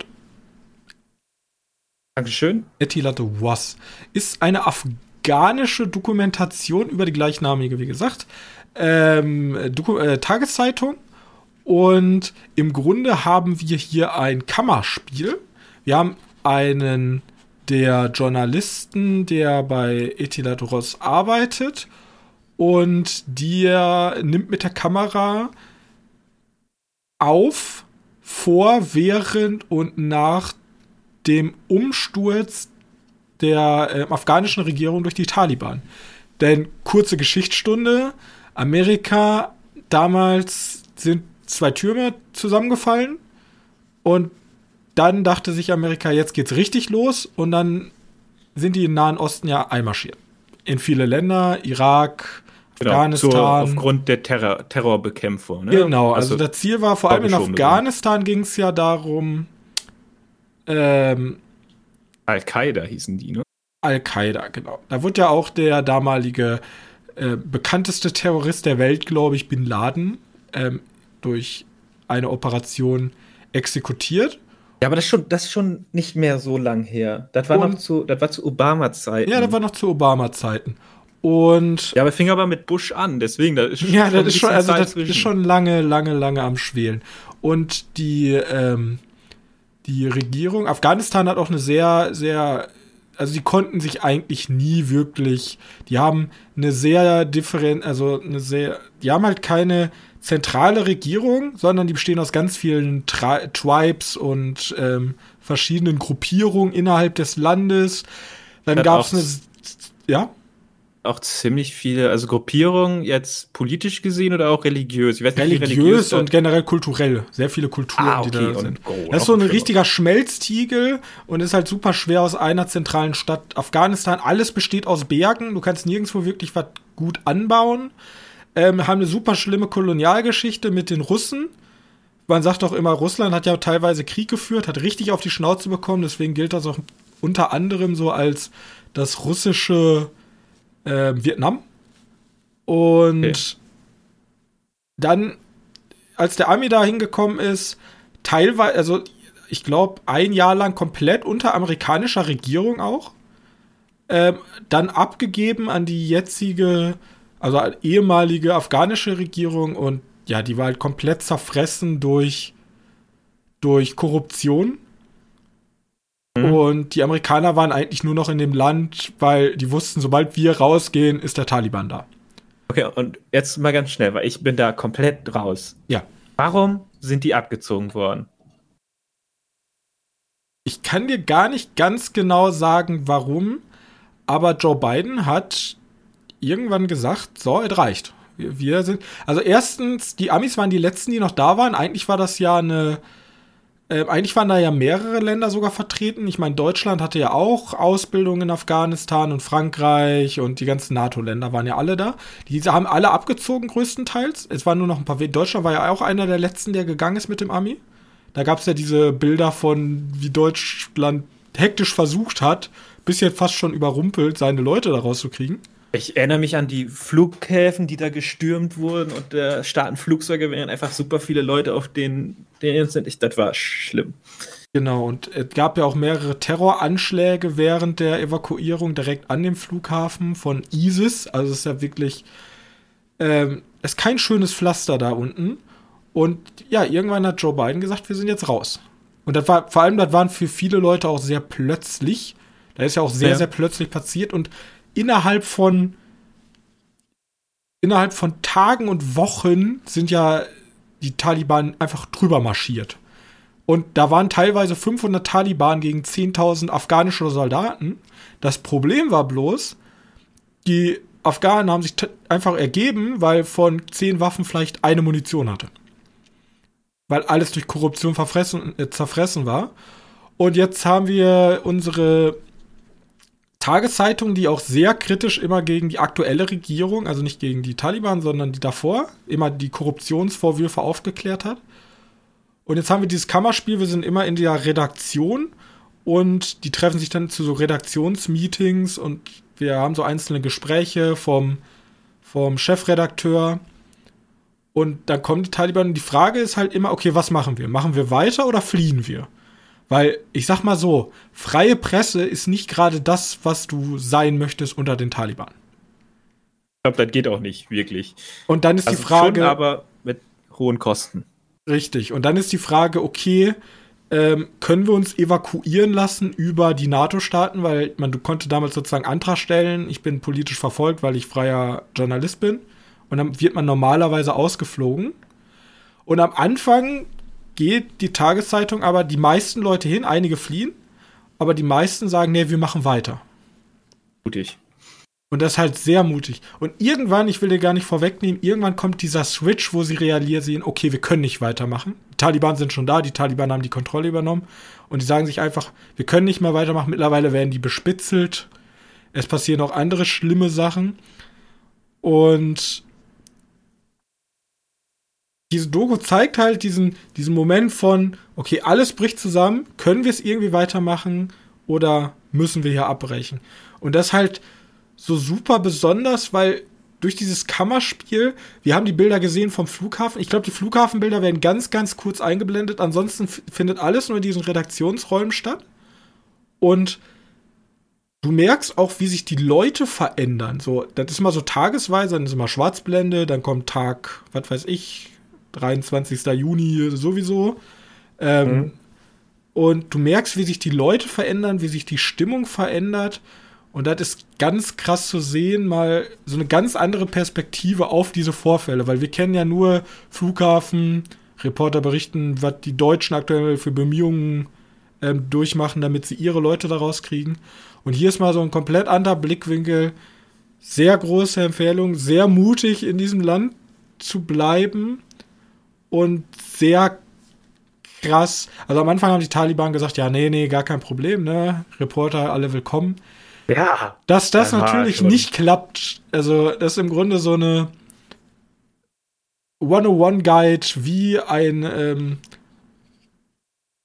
Dankeschön. Etilat Was ist eine afghanische Dokumentation über die gleichnamige, wie gesagt, ähm, äh, Tageszeitung. Und im Grunde haben wir hier ein Kammerspiel. Wir haben einen der Journalisten, der bei Etilat Ross arbeitet und der nimmt mit der Kamera auf, vor, während und nach dem Umsturz der äh, afghanischen Regierung durch die Taliban. Denn kurze Geschichtsstunde, Amerika, damals sind zwei Türme zusammengefallen und dann dachte sich Amerika, jetzt geht's richtig los und dann sind die im Nahen Osten ja einmarschiert. In viele Länder, Irak, Genau, Afghanistan. Zur, aufgrund der Terror, Terrorbekämpfung. Ne? Genau, also, also das Ziel war vor allem in Afghanistan ging es ja darum. Ähm, Al-Qaida hießen die, ne? Al-Qaida, genau. Da wurde ja auch der damalige äh, bekannteste Terrorist der Welt, glaube ich, Bin Laden, ähm, durch eine Operation exekutiert. Ja, aber das ist schon, das ist schon nicht mehr so lang her. Das war Und, noch zu, das war zu Obama-Zeiten. Ja, das war noch zu Obama-Zeiten. Und ja, aber fing aber mit Bush an, deswegen da ist ja, das ist schon, also das ist schon lange, lange, lange am Schwelen. Und die ähm, die Regierung Afghanistan hat auch eine sehr, sehr, also die konnten sich eigentlich nie wirklich, die haben eine sehr different, also eine sehr, die haben halt keine zentrale Regierung, sondern die bestehen aus ganz vielen Tri Tribes und ähm, verschiedenen Gruppierungen innerhalb des Landes. Dann gab es eine, ja auch ziemlich viele, also Gruppierungen jetzt politisch gesehen oder auch religiös? Nicht, religiös, religiös und generell kulturell. Sehr viele Kulturen, ah, okay. die da sind. Und, das ist so ein richtiger Schmelztiegel und ist halt super schwer aus einer zentralen Stadt. Afghanistan, alles besteht aus Bergen. Du kannst nirgendwo wirklich was gut anbauen. Ähm, haben eine super schlimme Kolonialgeschichte mit den Russen. Man sagt auch immer, Russland hat ja teilweise Krieg geführt, hat richtig auf die Schnauze bekommen. Deswegen gilt das auch unter anderem so als das russische äh, Vietnam. Und okay. dann, als der Army da hingekommen ist, teilweise, also ich glaube, ein Jahr lang komplett unter amerikanischer Regierung auch. Ähm, dann abgegeben an die jetzige, also ehemalige afghanische Regierung und ja, die war halt komplett zerfressen durch, durch Korruption. Mhm. Und die Amerikaner waren eigentlich nur noch in dem Land, weil die wussten, sobald wir rausgehen, ist der Taliban da. Okay, und jetzt mal ganz schnell, weil ich bin da komplett raus. Ja. Warum sind die abgezogen worden? Ich kann dir gar nicht ganz genau sagen, warum, aber Joe Biden hat irgendwann gesagt, so, es reicht. wir sind. Also erstens, die Amis waren die letzten, die noch da waren. Eigentlich war das ja eine. Äh, eigentlich waren da ja mehrere Länder sogar vertreten. Ich meine, Deutschland hatte ja auch Ausbildung in Afghanistan und Frankreich und die ganzen NATO-Länder waren ja alle da. Diese haben alle abgezogen, größtenteils. Es waren nur noch ein paar. Deutschland war ja auch einer der letzten, der gegangen ist mit dem Ami. Da gab es ja diese Bilder von, wie Deutschland hektisch versucht hat, bis jetzt fast schon überrumpelt, seine Leute da rauszukriegen. Ich erinnere mich an die Flughäfen, die da gestürmt wurden und da starten Flugzeuge, während einfach super viele Leute auf den, den sind. Ich, das war schlimm. Genau, und es gab ja auch mehrere Terroranschläge während der Evakuierung direkt an dem Flughafen von ISIS. Also es ist ja wirklich, ähm, es ist kein schönes Pflaster da unten. Und ja, irgendwann hat Joe Biden gesagt, wir sind jetzt raus. Und das war, vor allem, das waren für viele Leute auch sehr plötzlich. Da ist ja auch sehr, ja. sehr plötzlich passiert und innerhalb von innerhalb von Tagen und Wochen sind ja die Taliban einfach drüber marschiert. Und da waren teilweise 500 Taliban gegen 10.000 afghanische Soldaten. Das Problem war bloß, die Afghanen haben sich einfach ergeben, weil von 10 Waffen vielleicht eine Munition hatte. Weil alles durch Korruption äh, zerfressen war. Und jetzt haben wir unsere Tageszeitung, die auch sehr kritisch immer gegen die aktuelle Regierung, also nicht gegen die Taliban, sondern die davor, immer die Korruptionsvorwürfe aufgeklärt hat. Und jetzt haben wir dieses Kammerspiel, wir sind immer in der Redaktion und die treffen sich dann zu so Redaktionsmeetings und wir haben so einzelne Gespräche vom, vom Chefredakteur. Und dann kommen die Taliban und die Frage ist halt immer, okay, was machen wir? Machen wir weiter oder fliehen wir? Weil ich sag mal so, freie Presse ist nicht gerade das, was du sein möchtest unter den Taliban. Ich glaube, das geht auch nicht wirklich. Und dann ist also die Frage. Schon, aber mit hohen Kosten. Richtig. Und dann ist die Frage, okay, ähm, können wir uns evakuieren lassen über die NATO-Staaten, weil man du konnte damals sozusagen Antrag stellen, ich bin politisch verfolgt, weil ich freier Journalist bin. Und dann wird man normalerweise ausgeflogen. Und am Anfang geht die Tageszeitung aber die meisten Leute hin, einige fliehen, aber die meisten sagen, nee, wir machen weiter. Mutig. Und das ist halt sehr mutig. Und irgendwann, ich will dir gar nicht vorwegnehmen, irgendwann kommt dieser Switch, wo sie realisieren, okay, wir können nicht weitermachen. Die Taliban sind schon da, die Taliban haben die Kontrolle übernommen. Und die sagen sich einfach, wir können nicht mehr weitermachen. Mittlerweile werden die bespitzelt. Es passieren auch andere schlimme Sachen. Und diese Doku zeigt halt diesen, diesen Moment von, okay, alles bricht zusammen, können wir es irgendwie weitermachen oder müssen wir hier abbrechen? Und das halt so super besonders, weil durch dieses Kammerspiel, wir haben die Bilder gesehen vom Flughafen. Ich glaube, die Flughafenbilder werden ganz, ganz kurz eingeblendet. Ansonsten findet alles nur in diesen Redaktionsräumen statt. Und du merkst auch, wie sich die Leute verändern. So, das ist immer so tagesweise, dann ist immer Schwarzblende, dann kommt Tag, was weiß ich, 23. Juni sowieso. Ähm, mhm. Und du merkst, wie sich die Leute verändern, wie sich die Stimmung verändert. Und das ist ganz krass zu sehen, mal so eine ganz andere Perspektive auf diese Vorfälle, weil wir kennen ja nur Flughafen, Reporter berichten, was die Deutschen aktuell für Bemühungen ähm, durchmachen, damit sie ihre Leute daraus kriegen. Und hier ist mal so ein komplett anderer Blickwinkel. Sehr große Empfehlung, sehr mutig in diesem Land zu bleiben und sehr krass. Also am Anfang haben die Taliban gesagt, ja, nee, nee, gar kein Problem, ne? Reporter, alle willkommen. Ja. Dass das natürlich nicht klappt. Also, das ist im Grunde so eine 101-Guide, wie ein, ähm,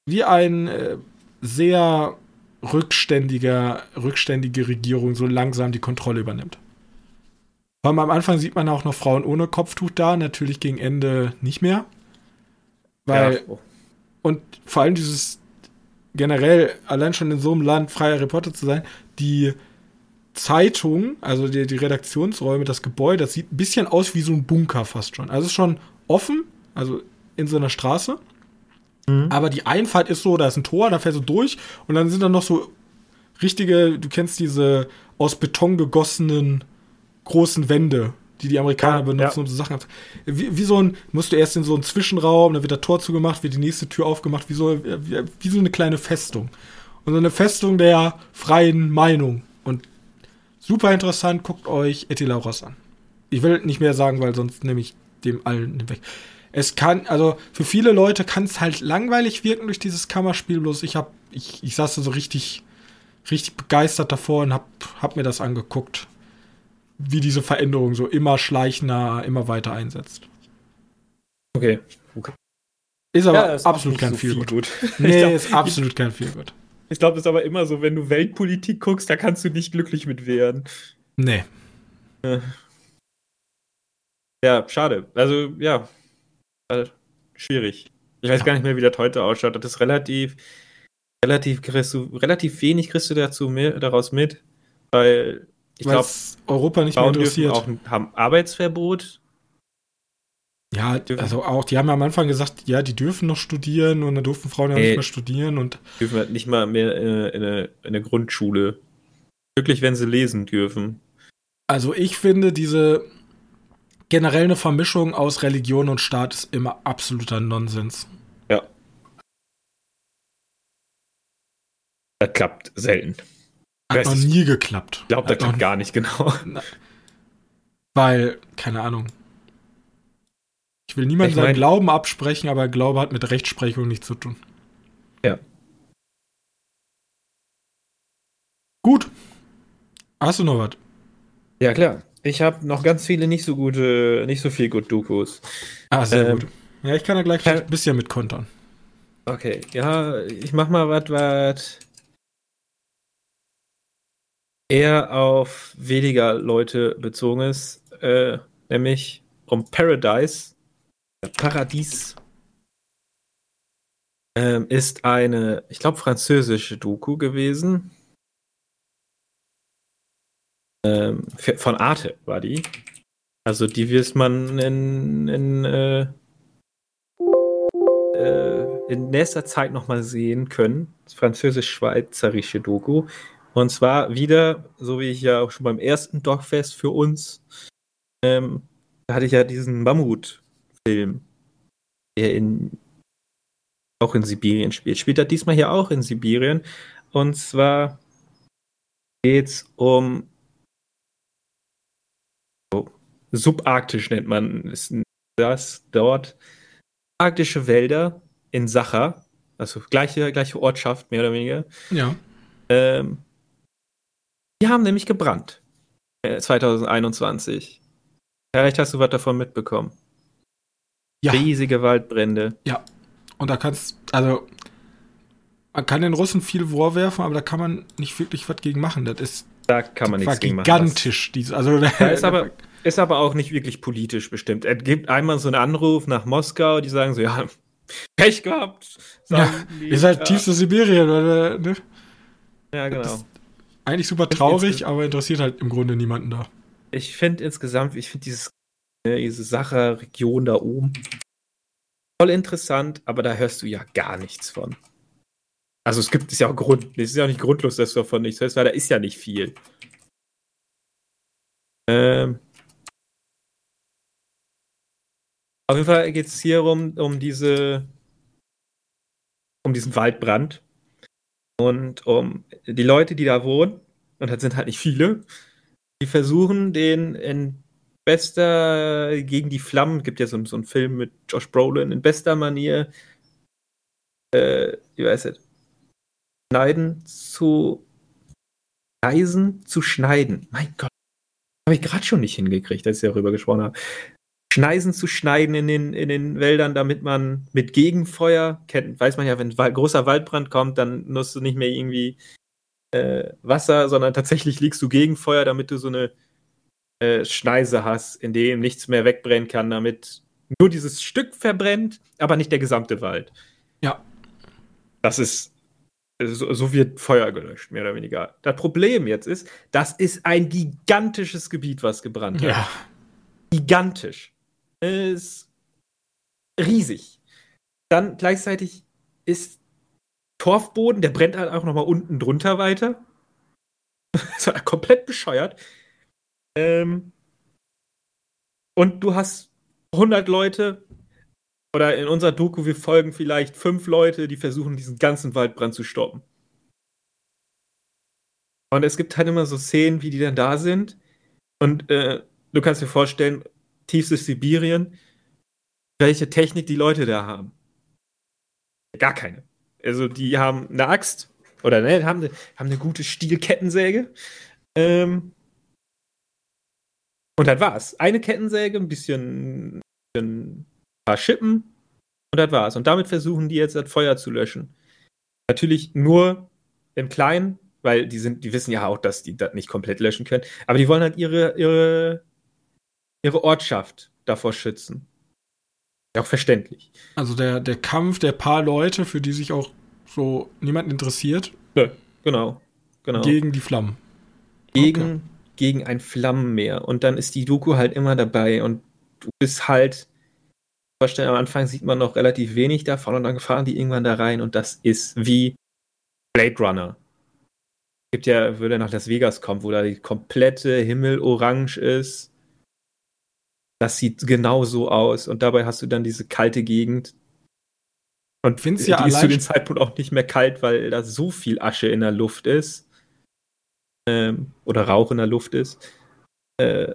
wie ein äh, sehr rückständiger, rückständige Regierung so langsam die Kontrolle übernimmt. Vor allem am Anfang sieht man auch noch Frauen ohne Kopftuch da, natürlich gegen Ende nicht mehr. Weil, ja. und vor allem dieses generell, allein schon in so einem Land freier Reporter zu sein, die Zeitung, also die, die Redaktionsräume, das Gebäude, das sieht ein bisschen aus wie so ein Bunker fast schon. Also es ist schon offen, also in so einer Straße. Mhm. Aber die Einfahrt ist so, da ist ein Tor, da fährst du durch und dann sind da noch so richtige, du kennst diese aus Beton gegossenen großen Wände, die die Amerikaner ja, benutzen, ja. um so Sachen wie, wie so ein, musst du erst in so einen Zwischenraum, dann wird der Tor zugemacht, wird die nächste Tür aufgemacht, wie so, wie, wie so eine kleine Festung. Und so eine Festung der freien Meinung. Und super interessant, guckt euch Etty Lauras an. ich will nicht mehr sagen, weil sonst nehme ich dem allen weg. Es kann, also für viele Leute kann es halt langweilig wirken durch dieses Kammerspiel, bloß ich hab, ich, ich saß so richtig, richtig begeistert davor und hab, hab mir das angeguckt, wie diese Veränderung so immer schleichender, immer weiter einsetzt. Okay. okay. Ist aber ja, absolut kein so viel gut. Nee, glaub, ist absolut kein viel gut. Ich glaube, es ist aber immer so, wenn du Weltpolitik guckst, da kannst du nicht glücklich mit werden. Nee. Ja, schade. Also, ja. Schwierig. Ich weiß ja. gar nicht mehr, wie das heute ausschaut. Das ist relativ, relativ, kriegst du, relativ wenig kriegst du dazu mehr, daraus mit, weil ich glaube, Europa nicht mehr interessiert. Auch, haben Arbeitsverbot ja, also auch, die haben ja am Anfang gesagt, ja, die dürfen noch studieren und dann durften Frauen ja nee, nicht mehr studieren und. Dürfen halt nicht mal mehr in, in, eine, in der Grundschule. Wirklich, wenn sie lesen dürfen. Also ich finde diese generell eine Vermischung aus Religion und Staat ist immer absoluter Nonsens. Ja. Das klappt selten. Hat noch nie geklappt. Ich glaube, das klappt gar nicht genau. Weil, keine Ahnung, ich will niemandem seinen Glauben absprechen, aber Glaube hat mit Rechtsprechung nichts zu tun. Ja. Gut. Hast du noch was? Ja, klar. Ich habe noch ganz viele nicht so gute, nicht so viel gut Dokus. Ah, sehr ähm, gut. Ja, ich kann da gleich ein bisschen mit kontern. Okay, ja, ich mach mal was, was eher auf weniger Leute bezogen ist, äh, nämlich um Paradise Paradies ähm, ist eine, ich glaube, französische Doku gewesen. Ähm, von Arte war die. Also die wird man in, in, äh, äh, in nächster Zeit nochmal sehen können. Französisch-schweizerische Doku. Und zwar wieder, so wie ich ja auch schon beim ersten Dogfest für uns, ähm, da hatte ich ja diesen Mammut Film, der in, auch in Sibirien spielt. Spielt er diesmal hier auch in Sibirien. Und zwar geht es um oh, subarktisch nennt man das dort. Arktische Wälder in Sacha, also gleiche, gleiche Ortschaft, mehr oder weniger. Ja. Ähm, die haben nämlich gebrannt. Äh, 2021. Vielleicht hast du was davon mitbekommen. Ja. Riesige Waldbrände. Ja. Und da kannst, also, man kann den Russen viel vorwerfen, aber da kann man nicht wirklich was gegen machen. Das ist. Da kann man nichts gegen machen. Gigantisch, diese, also. Da ist aber, ist aber auch nicht wirklich politisch bestimmt. Er gibt einmal so einen Anruf nach Moskau, die sagen so, ja, Pech gehabt. Ja, die, ihr seid ja. tiefste Sibirien, oder? Ne? Ja, genau. Eigentlich super traurig, aber interessiert halt im Grunde niemanden da. Ich finde insgesamt, ich finde dieses ne, diese Sache-Region da oben. Voll interessant, aber da hörst du ja gar nichts von. Also es gibt, ist ja auch Grund, es ist ja auch nicht grundlos, dass du davon nichts hörst, weil da ist ja nicht viel. Ähm. Auf jeden Fall geht es hier um, um diese, um diesen Waldbrand und um die Leute, die da wohnen, und das sind halt nicht viele, die versuchen, den in bester gegen die Flammen, gibt ja so, so einen Film mit Josh Brolin, in bester Manier, äh, wie weiß ich, schneiden zu Eisen zu schneiden. Mein Gott, habe ich gerade schon nicht hingekriegt, als ich darüber gesprochen habe. Schneisen zu schneiden in den, in den Wäldern, damit man mit Gegenfeuer, kennt, weiß man ja, wenn ein großer Waldbrand kommt, dann nutzt du nicht mehr irgendwie äh, Wasser, sondern tatsächlich liegst du Gegenfeuer, damit du so eine äh, Schneise hast, in dem nichts mehr wegbrennen kann, damit nur dieses Stück verbrennt, aber nicht der gesamte Wald. Ja. Das ist, so, so wird Feuer gelöscht, mehr oder weniger. Das Problem jetzt ist, das ist ein gigantisches Gebiet, was gebrannt hat. Ja. Gigantisch. Ist riesig. Dann gleichzeitig ist Torfboden, der brennt halt auch nochmal unten drunter weiter. das war komplett bescheuert. Ähm, und du hast 100 Leute, oder in unserer Doku, wir folgen vielleicht fünf Leute, die versuchen, diesen ganzen Waldbrand zu stoppen. Und es gibt halt immer so Szenen, wie die dann da sind und äh, du kannst dir vorstellen, tiefstes Sibirien, welche Technik die Leute da haben. Gar keine. Also die haben eine Axt oder ne, haben, eine, haben eine gute Stielkettensäge. Ähm, und das war's. Eine Kettensäge, ein bisschen, ein paar Schippen und das war's. Und damit versuchen die jetzt das Feuer zu löschen. Natürlich nur im Kleinen, weil die sind, die wissen ja auch, dass die das nicht komplett löschen können. Aber die wollen halt ihre, ihre, ihre Ortschaft davor schützen. Ja, auch verständlich. Also der, der Kampf der paar Leute, für die sich auch so niemand interessiert. Ja, genau. genau. Gegen die Flammen. Gegen, okay. gegen ein Flammenmeer. Und dann ist die Doku halt immer dabei und du bist halt. Vorstellen, am Anfang sieht man noch relativ wenig davon und dann fahren die irgendwann da rein und das ist wie Blade Runner. Gibt ja, würde nach Las Vegas kommen, wo da die komplette Himmel orange ist das sieht genau so aus. Und dabei hast du dann diese kalte Gegend. Und findest ja die ist zu dem Zeitpunkt auch nicht mehr kalt, weil da so viel Asche in der Luft ist. Ähm, oder Rauch in der Luft ist. Äh,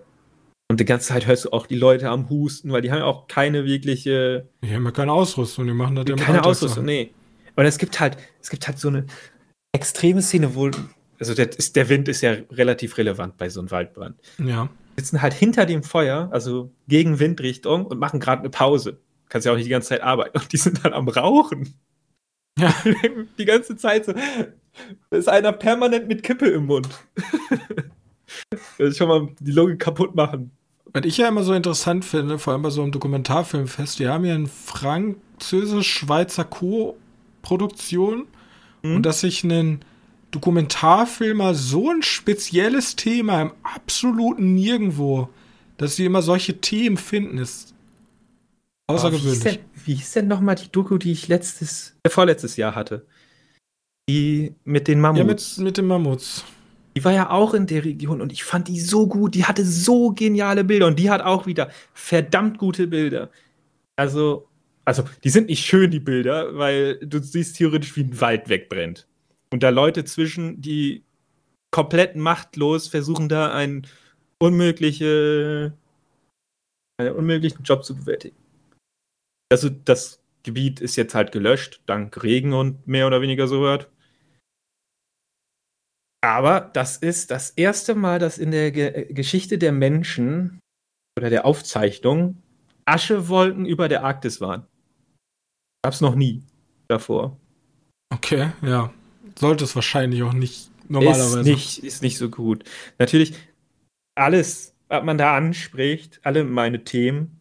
und die ganze Zeit hörst du auch die Leute am Husten, weil die haben ja auch keine wirkliche. Die haben ja keine Ausrüstung, die machen das ja Keine Ausrüstung, nee. Und es gibt halt, es gibt halt so eine extreme Szene, wo. Also der, ist, der Wind ist ja relativ relevant bei so einem Waldbrand. Ja sitzen halt hinter dem Feuer, also gegen Windrichtung und machen gerade eine Pause. Kannst ja auch nicht die ganze Zeit arbeiten. Und die sind dann am Rauchen. Ja. Die ganze Zeit so. Da ist einer permanent mit Kippe im Mund. das ist schon mal die Logik kaputt machen. Was ich ja immer so interessant finde, vor allem bei so einem Dokumentarfilmfest, die haben ja eine französisch-schweizer Co-Produktion mhm. und dass sich ein Dokumentarfilmer so ein spezielles Thema im absoluten Nirgendwo, dass sie immer solche Themen finden, ist außergewöhnlich. Oh, wie hieß denn, denn nochmal die Doku, die ich letztes, äh, vorletztes Jahr hatte? Die mit den Mammuts. Ja, mit, mit den Mammuts. Die war ja auch in der Region und ich fand die so gut. Die hatte so geniale Bilder und die hat auch wieder verdammt gute Bilder. Also, also die sind nicht schön, die Bilder, weil du siehst theoretisch, wie ein Wald wegbrennt und da Leute zwischen, die komplett machtlos versuchen, da einen, unmögliche, einen unmöglichen Job zu bewältigen. Also das Gebiet ist jetzt halt gelöscht, dank Regen und mehr oder weniger so hört. Aber das ist das erste Mal, dass in der Ge Geschichte der Menschen oder der Aufzeichnung Aschewolken über der Arktis waren. Gab's noch nie davor. Okay, ja sollte es wahrscheinlich auch nicht normalerweise. Ist nicht, ist nicht so gut. Natürlich, alles, was man da anspricht, alle meine Themen,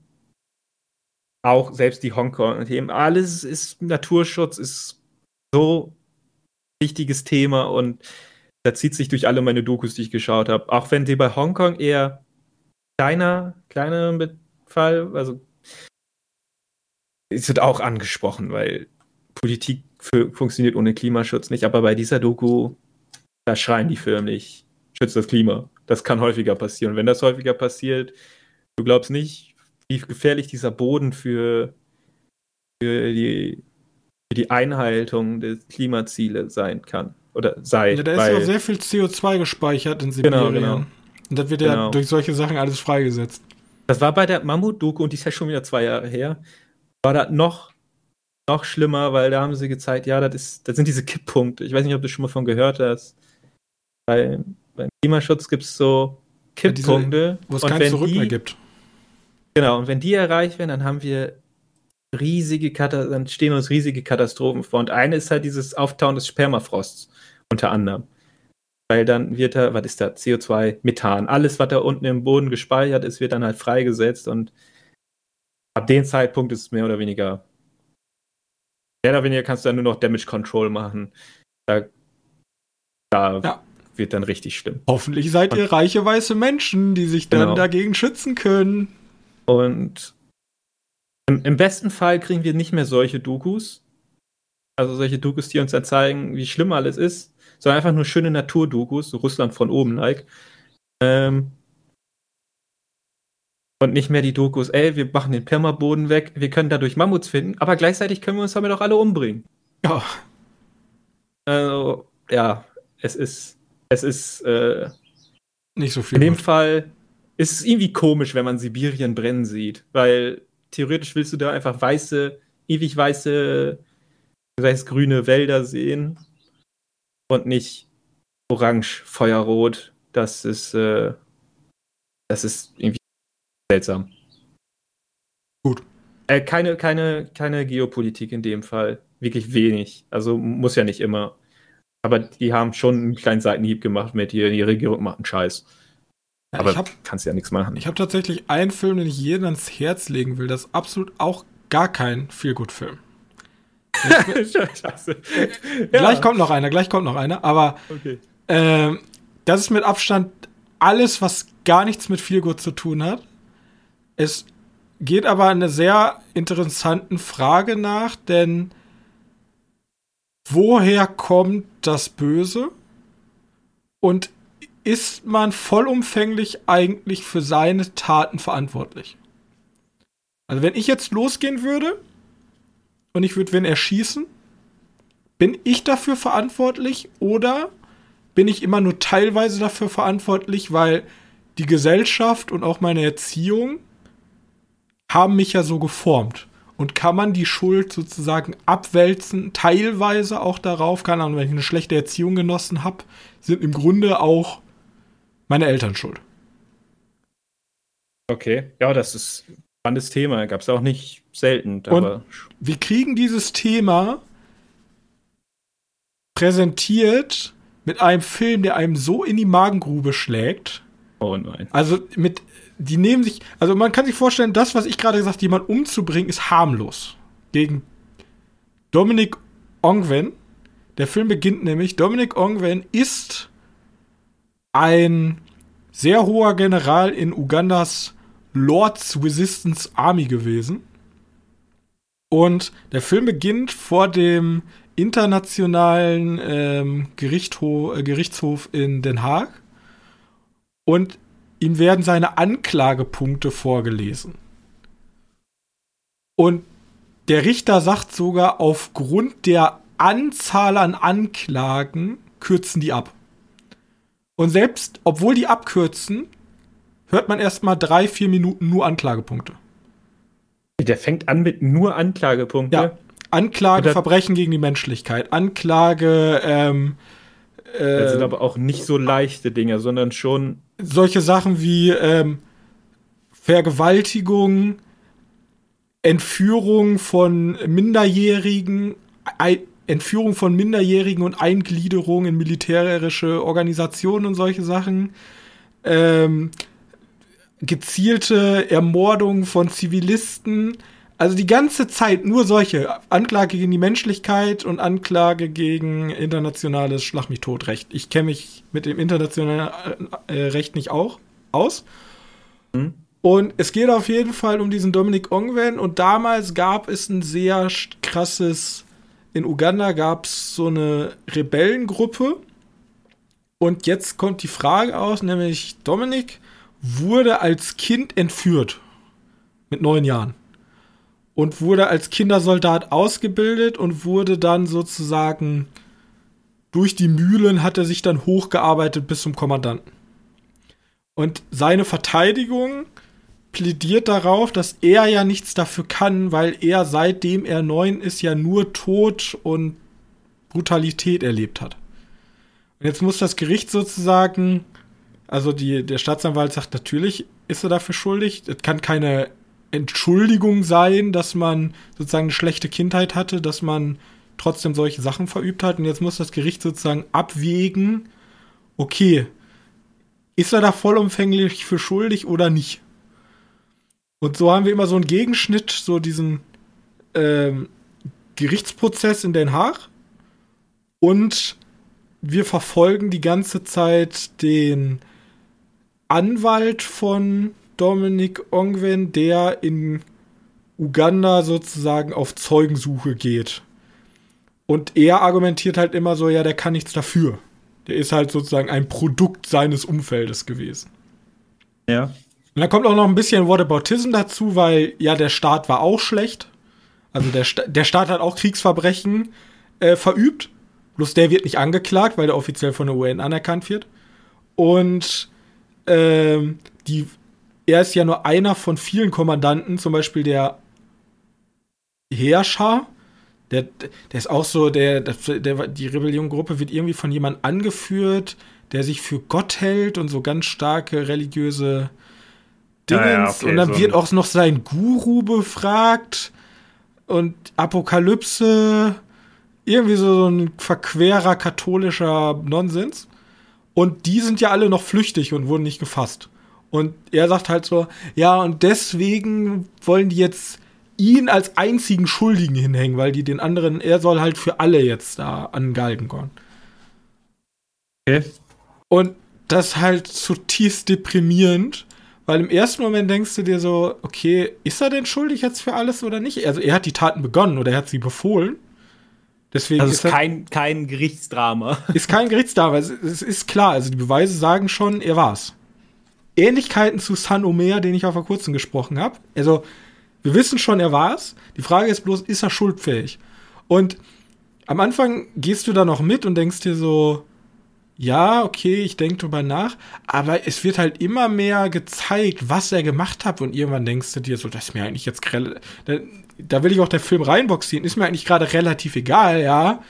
auch selbst die Hongkong-Themen, alles ist Naturschutz, ist so wichtiges Thema und da zieht sich durch alle meine Dokus, die ich geschaut habe. Auch wenn die bei Hongkong eher kleiner, kleiner Fall, also es wird auch angesprochen, weil Politik für, funktioniert ohne Klimaschutz nicht. Aber bei dieser Doku, da schreien die förmlich, schützt das Klima. Das kann häufiger passieren. Und wenn das häufiger passiert, du glaubst nicht, wie gefährlich dieser Boden für, für, die, für die Einhaltung der Klimaziele sein kann. Oder sei. Ja, da ist ja auch sehr viel CO2 gespeichert in Sibirien. Genau, genau. Und das wird genau. ja durch solche Sachen alles freigesetzt. Das war bei der Mammut-Doku, und die ist ja schon wieder zwei Jahre her, war das noch noch schlimmer, weil da haben sie gezeigt, ja, das, ist, das sind diese Kipppunkte. Ich weiß nicht, ob du schon mal von gehört hast. Bei, beim Klimaschutz gibt es so Kipppunkte. wo es kein Zurück die, mehr gibt. Genau, und wenn die erreicht werden, dann haben wir riesige Katastrophen, dann stehen uns riesige Katastrophen vor. Und eine ist halt dieses Auftauen des Spermafrosts, unter anderem. Weil dann wird da, was ist da, CO2, Methan, alles, was da unten im Boden gespeichert ist, wird dann halt freigesetzt und ab dem Zeitpunkt ist es mehr oder weniger mehr oder weniger kannst du dann nur noch Damage Control machen. Da, da ja. wird dann richtig schlimm. Hoffentlich seid Und, ihr reiche weiße Menschen, die sich dann genau. dagegen schützen können. Und im, im, besten Fall kriegen wir nicht mehr solche Dokus. Also solche Dokus, die uns dann zeigen, wie schlimm alles ist, sondern einfach nur schöne Naturdokus, so Russland von oben like. Ähm, und nicht mehr die Dokus, ey, wir machen den Permaboden weg, wir können dadurch Mammuts finden, aber gleichzeitig können wir uns damit auch alle umbringen. Ja. Also, ja, es ist, es ist, äh, nicht so viel. In dem gut. Fall es ist irgendwie komisch, wenn man Sibirien brennen sieht, weil theoretisch willst du da einfach weiße, ewig weiße, weiß-grüne Wälder sehen und nicht orange, feuerrot. Das ist, äh, das ist irgendwie seltsam. Gut. Äh, keine, keine, keine Geopolitik in dem Fall. Wirklich wenig. Also muss ja nicht immer. Aber die haben schon einen kleinen Seitenhieb gemacht mit hier, die Regierung macht einen Scheiß. Ja, Aber hab, kannst ja nichts machen. Ich habe tatsächlich einen Film, den ich jedem ans Herz legen will. Das ist absolut auch gar kein Feelgood-Film. Scheiße. Ja. Gleich kommt noch einer, gleich kommt noch einer. Aber okay. äh, das ist mit Abstand alles, was gar nichts mit Feelgood zu tun hat. Es geht aber einer sehr interessanten Frage nach, denn woher kommt das Böse? Und ist man vollumfänglich eigentlich für seine Taten verantwortlich? Also wenn ich jetzt losgehen würde und ich würde wen erschießen, bin ich dafür verantwortlich oder bin ich immer nur teilweise dafür verantwortlich, weil die Gesellschaft und auch meine Erziehung haben mich ja so geformt. Und kann man die Schuld sozusagen abwälzen, teilweise auch darauf, keine Ahnung, wenn ich eine schlechte Erziehung genossen habe, sind im Grunde auch meine Eltern schuld. Okay, ja, das ist ein spannendes Thema. Gab es auch nicht selten. Und wir kriegen dieses Thema präsentiert mit einem Film, der einem so in die Magengrube schlägt. Oh nein. Also mit, die nehmen sich, also man kann sich vorstellen, das, was ich gerade gesagt, jemand umzubringen, ist harmlos. Gegen Dominic Ongwen. Der Film beginnt nämlich, Dominic Ongwen ist ein sehr hoher General in Ugandas Lords Resistance Army gewesen. Und der Film beginnt vor dem internationalen ähm, äh, Gerichtshof in Den Haag. Und ihm werden seine Anklagepunkte vorgelesen. Und der Richter sagt sogar, aufgrund der Anzahl an Anklagen kürzen die ab. Und selbst, obwohl die abkürzen, hört man erstmal drei, vier Minuten nur Anklagepunkte. Der fängt an mit nur Anklagepunkte. Ja. Anklage, Verbrechen gegen die Menschlichkeit, Anklage, ähm, äh, Das sind aber auch nicht so leichte Dinge, sondern schon. Solche Sachen wie ähm, Vergewaltigung, Entführung von Minderjährigen, Entführung von Minderjährigen und Eingliederung in militärische Organisationen und solche Sachen. Ähm, gezielte Ermordung von Zivilisten. Also die ganze Zeit nur solche. Anklage gegen die Menschlichkeit und Anklage gegen internationales Schlag mich tot Recht. Ich kenne mich mit dem internationalen äh, Recht nicht auch aus. Mhm. Und es geht auf jeden Fall um diesen Dominik Ongwen und damals gab es ein sehr krasses in Uganda gab es so eine Rebellengruppe. Und jetzt kommt die Frage aus, nämlich Dominik wurde als Kind entführt. Mit neun Jahren. Und wurde als Kindersoldat ausgebildet und wurde dann sozusagen durch die Mühlen hat er sich dann hochgearbeitet bis zum Kommandanten. Und seine Verteidigung plädiert darauf, dass er ja nichts dafür kann, weil er seitdem er neun ist ja nur Tod und Brutalität erlebt hat. Und jetzt muss das Gericht sozusagen, also die, der Staatsanwalt sagt, natürlich ist er dafür schuldig. Es kann keine Entschuldigung sein, dass man sozusagen eine schlechte Kindheit hatte, dass man trotzdem solche Sachen verübt hat. Und jetzt muss das Gericht sozusagen abwägen, okay, ist er da vollumfänglich für schuldig oder nicht? Und so haben wir immer so einen Gegenschnitt, so diesen ähm, Gerichtsprozess in Den Haag. Und wir verfolgen die ganze Zeit den Anwalt von Dominik Ongwen, der in Uganda sozusagen auf Zeugensuche geht. Und er argumentiert halt immer so, ja, der kann nichts dafür. Der ist halt sozusagen ein Produkt seines Umfeldes gewesen. Ja. Und da kommt auch noch ein bisschen Whataboutism dazu, weil ja, der Staat war auch schlecht. Also der, Sta der Staat hat auch Kriegsverbrechen äh, verübt. Bloß der wird nicht angeklagt, weil der offiziell von der UN anerkannt wird. Und ähm, die er ist ja nur einer von vielen Kommandanten, zum Beispiel der Herrscher, der, der ist auch so, der, der, die Rebellion-Gruppe wird irgendwie von jemandem angeführt, der sich für Gott hält und so ganz starke religiöse Dingens. Ja, ja, okay, und dann so wird auch noch sein Guru befragt und Apokalypse. Irgendwie so, so ein verquerer katholischer Nonsens. Und die sind ja alle noch flüchtig und wurden nicht gefasst. Und er sagt halt so, ja, und deswegen wollen die jetzt ihn als einzigen Schuldigen hinhängen, weil die den anderen, er soll halt für alle jetzt da an Galgen kommen. Okay. Und das ist halt zutiefst deprimierend, weil im ersten Moment denkst du dir so, okay, ist er denn schuldig jetzt für alles oder nicht? Also er hat die Taten begonnen oder er hat sie befohlen. Deswegen also ist es kein, kein Gerichtsdrama. Ist kein Gerichtsdrama. Es, es, ist klar, also die Beweise sagen schon, er war's. Ähnlichkeiten zu San Omer, den ich auch vor kurzem gesprochen habe. Also, wir wissen schon, er war's. Die Frage ist bloß, ist er schuldfähig? Und am Anfang gehst du da noch mit und denkst dir so, ja, okay, ich denke drüber nach, aber es wird halt immer mehr gezeigt, was er gemacht hat und irgendwann denkst du dir so, das ist mir eigentlich jetzt da, da will ich auch der Film reinboxieren, ist mir eigentlich gerade relativ egal, ja,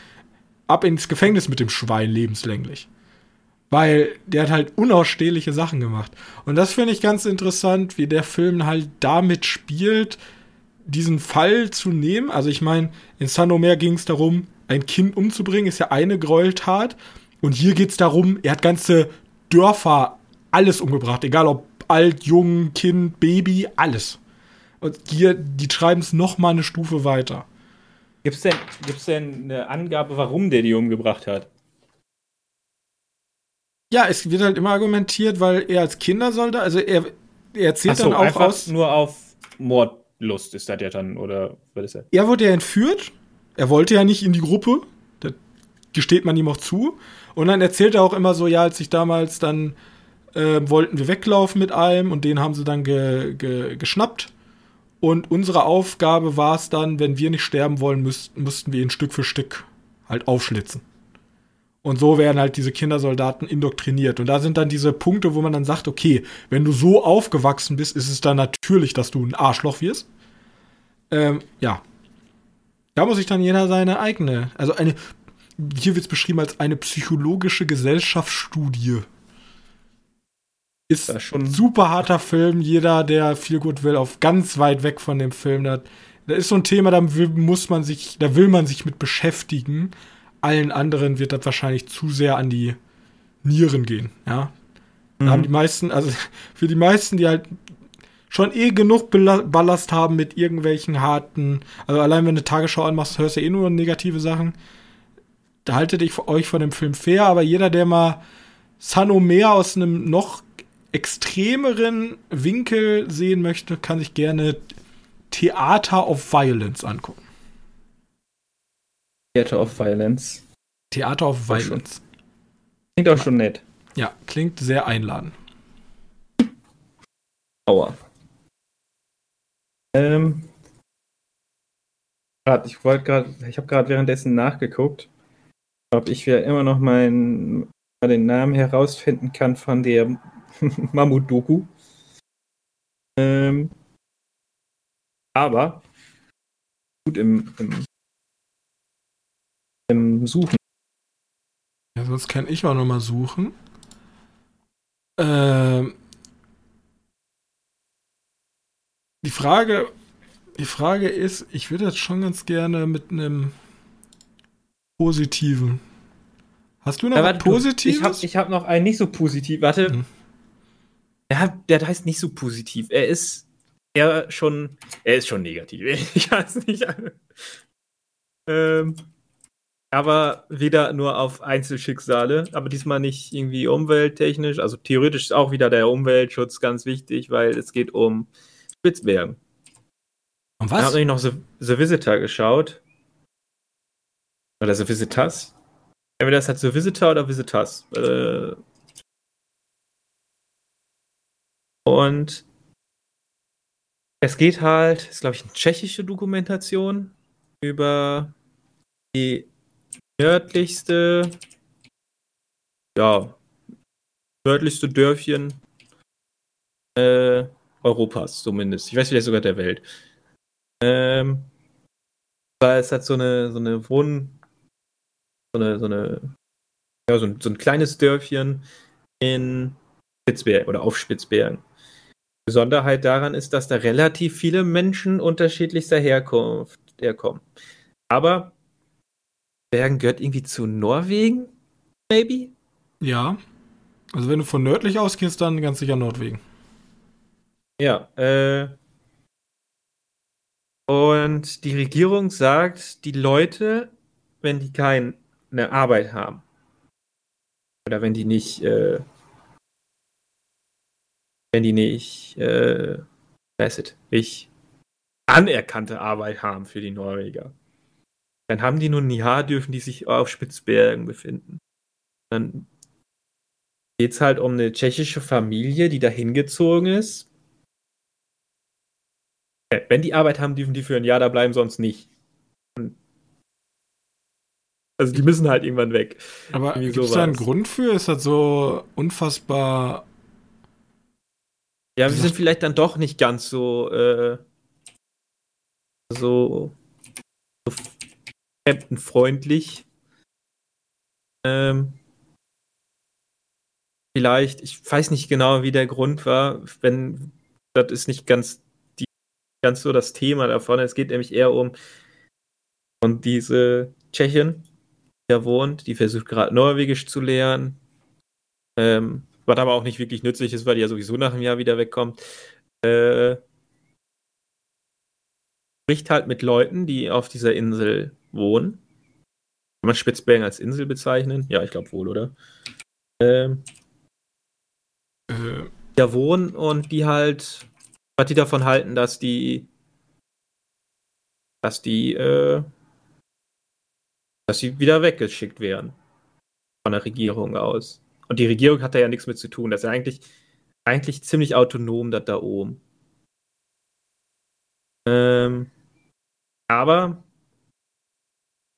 ab ins Gefängnis mit dem Schwein lebenslänglich. Weil der hat halt unausstehliche Sachen gemacht. Und das finde ich ganz interessant, wie der Film halt damit spielt, diesen Fall zu nehmen. Also ich meine, in San Omer ging es darum, ein Kind umzubringen, ist ja eine Gräueltat. Und hier geht es darum, er hat ganze Dörfer alles umgebracht, egal ob alt, jung, Kind, Baby, alles. Und hier, die schreiben es noch mal eine Stufe weiter. Gibt es denn, gibt's denn eine Angabe, warum der die umgebracht hat? Ja, es wird halt immer argumentiert, weil er als Kindersoldat, also er, er erzählt so, dann auch aus. Nur auf Mordlust ist das ja dann, oder was ist das? Er wurde ja entführt. Er wollte ja nicht in die Gruppe. Das gesteht man ihm auch zu. Und dann erzählt er auch immer so, ja, als ich damals dann äh, wollten wir weglaufen mit einem und den haben sie dann ge, ge, geschnappt. Und unsere Aufgabe war es dann, wenn wir nicht sterben wollen, müssten, mussten wir ihn Stück für Stück halt aufschlitzen. Und so werden halt diese Kindersoldaten indoktriniert. Und da sind dann diese Punkte, wo man dann sagt, okay, wenn du so aufgewachsen bist, ist es dann natürlich, dass du ein Arschloch wirst. Ähm, ja. Da muss sich dann jeder seine eigene, also eine hier wird es beschrieben als eine psychologische Gesellschaftsstudie. Ist schon ein super harter Film. Jeder, der viel gut will, auf ganz weit weg von dem Film. Da, da ist so ein Thema, da will, muss man sich, da will man sich mit beschäftigen. Allen anderen wird das wahrscheinlich zu sehr an die Nieren gehen. Ja, da mhm. haben die meisten, also für die meisten, die halt schon eh genug Ballast haben mit irgendwelchen harten, also allein wenn du eine Tagesschau anmachst, hörst du eh nur negative Sachen da haltet ich euch von dem Film fair, aber jeder, der mal Sano mehr aus einem noch extremeren Winkel sehen möchte, kann sich gerne Theater of Violence angucken. Theater of Violence. Theater of Violence. Klingt auch schon nett. Ja, klingt sehr einladend. Aua. Ähm. Ich wollte gerade, ich habe gerade währenddessen nachgeguckt ob ich ja immer noch meinen, den Namen herausfinden kann von der Mammut-Doku. Ähm, aber gut im, im, im Suchen. Ja, sonst kann ich auch noch mal suchen. Ähm, die Frage, die Frage ist, ich würde jetzt schon ganz gerne mit einem positiven. Hast du noch ja, positiv? Ich habe hab noch einen nicht so positiv. Warte. Hm. Der, der heißt nicht so positiv. Er ist eher schon. Er ist schon negativ. Ich es nicht. ähm, aber wieder nur auf Einzelschicksale. Aber diesmal nicht irgendwie umwelttechnisch. Also theoretisch ist auch wieder der Umweltschutz ganz wichtig, weil es geht um Spitzbergen. Und was? Da habe ich noch The, The Visitor geschaut. Oder The Visitors. Entweder das hat The Visitor oder Visitors. Äh, und es geht halt, ist glaube ich eine tschechische Dokumentation über die nördlichste, ja, nördlichste Dörfchen äh, Europas zumindest. Ich weiß vielleicht sogar der Welt. Ähm, weil es hat so eine, so eine Wohn, so eine, so eine, ja, so ein, so ein kleines Dörfchen in Spitzbergen oder auf Spitzbergen. Besonderheit daran ist, dass da relativ viele Menschen unterschiedlichster Herkunft herkommen. Aber Bergen gehört irgendwie zu Norwegen, maybe? Ja. Also wenn du von nördlich ausgehst, dann ganz sicher Nordwegen. Ja, äh. Und die Regierung sagt, die Leute, wenn die keine Arbeit haben, oder wenn die nicht, äh, wenn die nicht, äh, weiß it, nicht anerkannte Arbeit haben für die Norweger, dann haben die nur ein Jahr, dürfen die sich auf Spitzbergen befinden. Dann geht es halt um eine tschechische Familie, die da hingezogen ist. Wenn die Arbeit haben, dürfen die für ein Jahr da bleiben, sonst nicht. Also die müssen halt irgendwann weg. Aber gibt es da einen Grund für? Ist das so unfassbar. Ja, wir sind vielleicht dann doch nicht ganz so, äh, so, so fremdenfreundlich. Ähm, vielleicht, ich weiß nicht genau, wie der Grund war, wenn das ist nicht ganz, die, ganz so das Thema davon. Es geht nämlich eher um und diese Tschechin, die da wohnt, die versucht gerade Norwegisch zu lernen. Ähm, was aber auch nicht wirklich nützlich ist, weil die ja sowieso nach einem Jahr wieder wegkommt. Äh, spricht halt mit Leuten, die auf dieser Insel wohnen. Kann man Spitzbergen als Insel bezeichnen? Ja, ich glaube wohl, oder? Ähm, äh. da wohnen und die halt, was die davon halten, dass die, dass die, äh, dass sie wieder weggeschickt werden von der Regierung aus. Und die Regierung hat da ja nichts mit zu tun. Das ist ja eigentlich, eigentlich ziemlich autonom, das da oben. Ähm, aber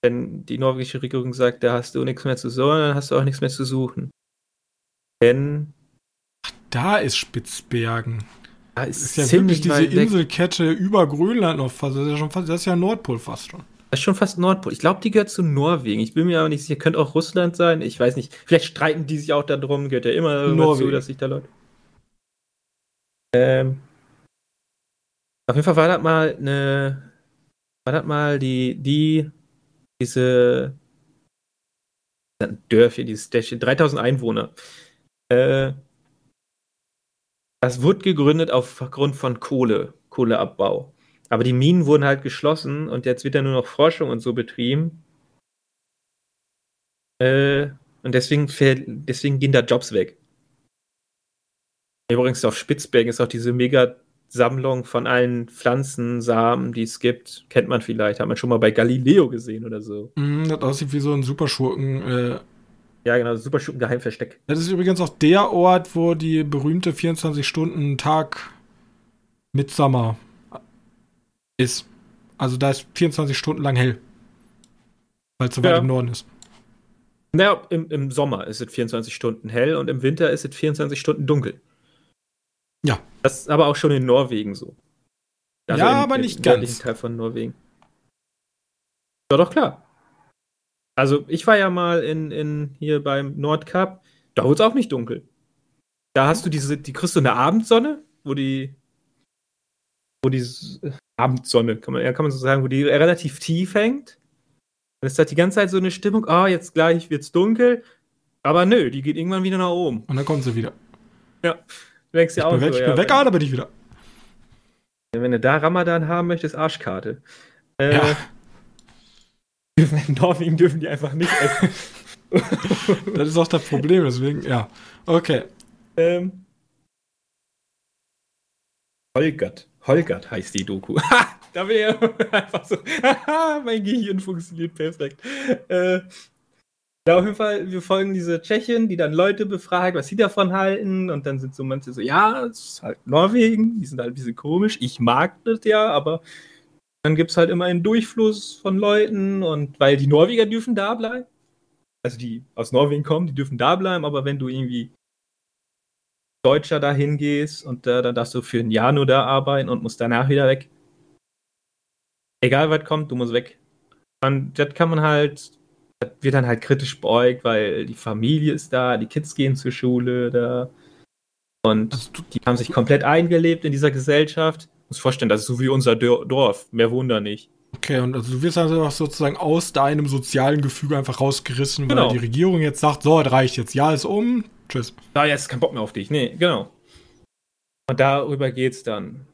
wenn die norwegische Regierung sagt, da hast du nichts mehr zu suchen, dann hast du auch nichts mehr zu suchen. Denn da ist Spitzbergen. Da ist, ist ja wirklich diese Inselkette über Grönland noch fast. Das ist ja schon fast, das ist ja Nordpol fast schon. Das ist schon fast Nordpol. Ich glaube, die gehört zu Norwegen. Ich bin mir aber nicht sicher. Könnte auch Russland sein. Ich weiß nicht. Vielleicht streiten die sich auch darum. Gehört ja immer dazu, dass sich da Leute. Ähm, auf jeden Fall war das mal eine. War das mal die, die, diese Dörfchen, dieses Städtchen, 3000 Einwohner. Äh, das wurde gegründet aufgrund von Kohle, Kohleabbau. Aber die Minen wurden halt geschlossen und jetzt wird ja nur noch Forschung und so betrieben. Äh, und deswegen, deswegen gehen da Jobs weg. Übrigens auf Spitzbergen ist auch diese Mega-Sammlung von allen Pflanzensamen, die es gibt. Kennt man vielleicht, hat man schon mal bei Galileo gesehen oder so. Mm, das aussieht wie so ein Superschurken. Äh ja, genau, super Schurken Geheimversteck. Das ist übrigens auch der Ort, wo die berühmte 24-Stunden-Tag Midsummer ist. Also da ist 24 Stunden lang hell. Weil es so weit im Norden ist. Naja, im, im Sommer ist es 24 Stunden hell und im Winter ist es 24 Stunden dunkel. Ja. Das ist aber auch schon in Norwegen so. Also ja, im, aber nicht ganz. Teil von Norwegen. Ja, doch klar. Also ich war ja mal in, in hier beim Nordkap, da wurde es auch nicht dunkel. Da hast du diese, die kriegst du eine Abendsonne, wo die, wo die Abendsonne, kann man, ja, kann man so sagen, wo die relativ tief hängt. Und es hat die ganze Zeit so eine Stimmung, ah, oh, jetzt gleich wird's dunkel. Aber nö, die geht irgendwann wieder nach oben. Und dann kommt sie wieder. Ja. Du denkst ja auch bin weg, so, ich bin weg, ah, da bin ich wieder. Wenn du da Ramadan haben möchtest, Arschkarte. Äh, ja. In Norwegen dürfen die einfach nicht essen. das ist auch das Problem, deswegen, ja. Okay. Ähm. Holgert. Holgert heißt die Doku. da bin ich einfach so. mein Gehirn funktioniert perfekt. Äh, ja, auf jeden Fall, wir folgen diese Tschechien, die dann Leute befragt, was sie davon halten. Und dann sind so manche so, ja, es ist halt Norwegen, die sind halt ein bisschen komisch. Ich mag das ja, aber dann gibt es halt immer einen Durchfluss von Leuten und weil die Norweger dürfen da bleiben. Also die aus Norwegen kommen, die dürfen da bleiben, aber wenn du irgendwie Deutscher da hingehst und äh, dann darfst du für ein Jahr nur da arbeiten und musst danach wieder weg. Egal was kommt, du musst weg. Und das kann man halt, wird dann halt kritisch beäugt, weil die Familie ist da, die Kids gehen zur Schule da. Und also die haben sich komplett eingelebt in dieser Gesellschaft. Ich muss vorstellen, das ist so wie unser Dorf. Mehr Wunder nicht. Okay, und also du wirst also auch sozusagen aus deinem sozialen Gefüge einfach rausgerissen, genau. weil die Regierung jetzt sagt, so, das reicht jetzt, Jahr ist um, tschüss. Da jetzt kein Bock mehr auf dich. Nee, genau. Und darüber geht's dann.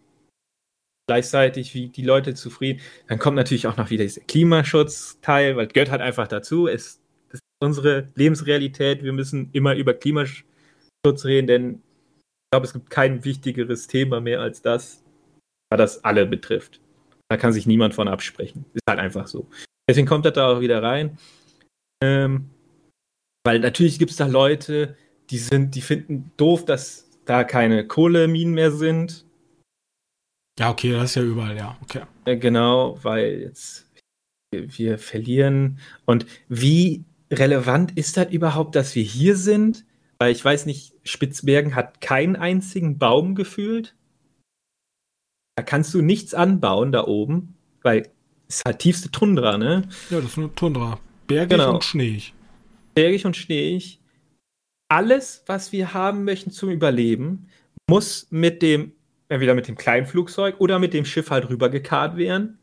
Gleichzeitig, wie die Leute zufrieden. Dann kommt natürlich auch noch wieder dieser Klimaschutzteil, weil gehört halt einfach dazu. Es, das ist unsere Lebensrealität. Wir müssen immer über Klimaschutz reden, denn ich glaube, es gibt kein wichtigeres Thema mehr als das, weil das alle betrifft. Da kann sich niemand von absprechen. Ist halt einfach so. Deswegen kommt er da auch wieder rein. Ähm, weil natürlich gibt es da Leute, die sind, die finden doof, dass da keine Kohleminen mehr sind. Ja, okay, das ist ja überall, ja, okay. Genau, weil jetzt wir, wir verlieren. Und wie relevant ist das überhaupt, dass wir hier sind? Weil ich weiß nicht, Spitzbergen hat keinen einzigen Baum gefühlt. Da kannst du nichts anbauen da oben, weil es ist halt tiefste Tundra, ne? Ja, das ist eine Tundra. Bergig genau. und schneeig. Bergig und schneeig. Alles, was wir haben möchten zum Überleben, muss mit dem, entweder mit dem kleinen Flugzeug oder mit dem Schiff halt rübergekarrt werden.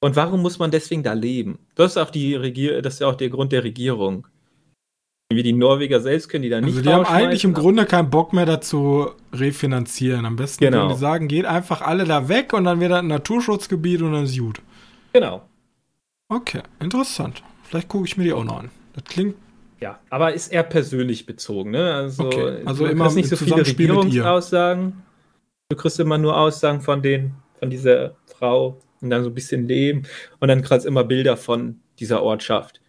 Und warum muss man deswegen da leben? Das ist auch die Regier das ist auch der Grund der Regierung. Wie die Norweger selbst können die da nicht Also die haben eigentlich im Grunde keinen Bock mehr dazu refinanzieren. Am besten genau. die sagen, geht einfach alle da weg und dann wird ein Naturschutzgebiet und dann ist gut. Genau. Okay, interessant. Vielleicht gucke ich mir die auch noch an. Das klingt. Ja, aber ist eher persönlich bezogen, ne? Also, okay. also immer nicht so viele Regierungsaussagen. Du kriegst immer nur Aussagen von den, von dieser Frau und dann so ein bisschen Leben und dann kriegst immer Bilder von dieser Ortschaft.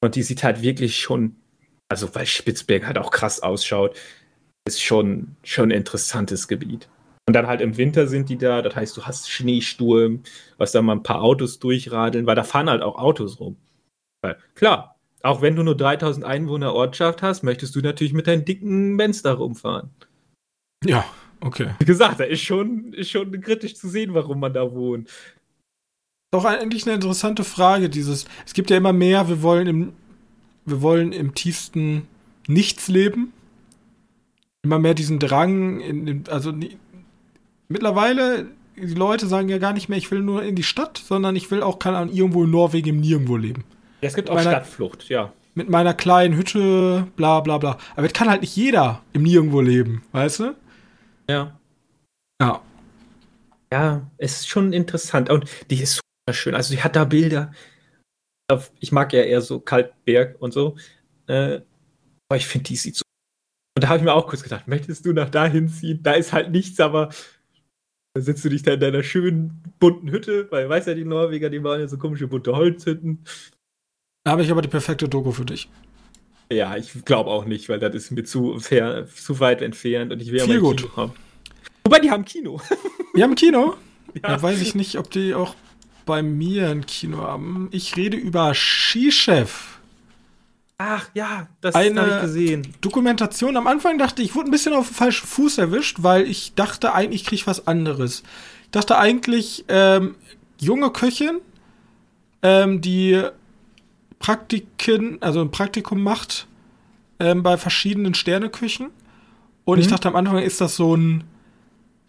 Und die sieht halt wirklich schon also weil Spitzberg halt auch krass ausschaut, ist schon, schon ein interessantes Gebiet. Und dann halt im Winter sind die da, das heißt, du hast Schneesturm, was da mal ein paar Autos durchradeln, weil da fahren halt auch Autos rum. Weil, klar, auch wenn du nur 3000 Einwohner Ortschaft hast, möchtest du natürlich mit deinem dicken Benz da rumfahren. Ja, okay. Wie gesagt, da ist schon, ist schon kritisch zu sehen, warum man da wohnt. Doch eigentlich eine interessante Frage, dieses, es gibt ja immer mehr, wir wollen im wir wollen im tiefsten Nichts leben. Immer mehr diesen Drang, in, in, also mittlerweile, die Leute sagen ja gar nicht mehr, ich will nur in die Stadt, sondern ich will auch kann irgendwo in Norwegen im Nirgendwo leben. Ja, es gibt auch meiner, Stadtflucht, ja. Mit meiner kleinen Hütte, bla bla bla. Aber es kann halt nicht jeder im Nirgendwo leben, weißt du? Ja. Ja. Ja, es ist schon interessant. Und die ist super schön. Also, die hat da Bilder ich mag ja eher so Kaltberg und so. Äh, aber ich finde, die sieht so. Und da habe ich mir auch kurz gedacht, möchtest du nach dahin ziehen? Da ist halt nichts, aber da sitzt du dich da in deiner schönen bunten Hütte, weil weiß ja die Norweger, die bauen ja so komische bunte Holzhütten. Da habe ich aber die perfekte Doku für dich. Ja, ich glaube auch nicht, weil das ist mir zu, fair, zu weit entfernt und ich will ja mal gut. Kino haben. Wobei, die haben Kino. Die haben Kino? Ja. Da weiß ich nicht, ob die auch bei mir ein Kino haben. Ich rede über Skichef. Ach ja, das habe ich gesehen. Dokumentation. Am Anfang dachte ich, ich wurde ein bisschen auf den falschen Fuß erwischt, weil ich dachte eigentlich, ich kriege was anderes. Ich dachte eigentlich, ähm, junge Köchin, ähm, die Praktiken, also ein Praktikum macht ähm, bei verschiedenen Sterneküchen. Und mhm. ich dachte am Anfang, ist das so ein.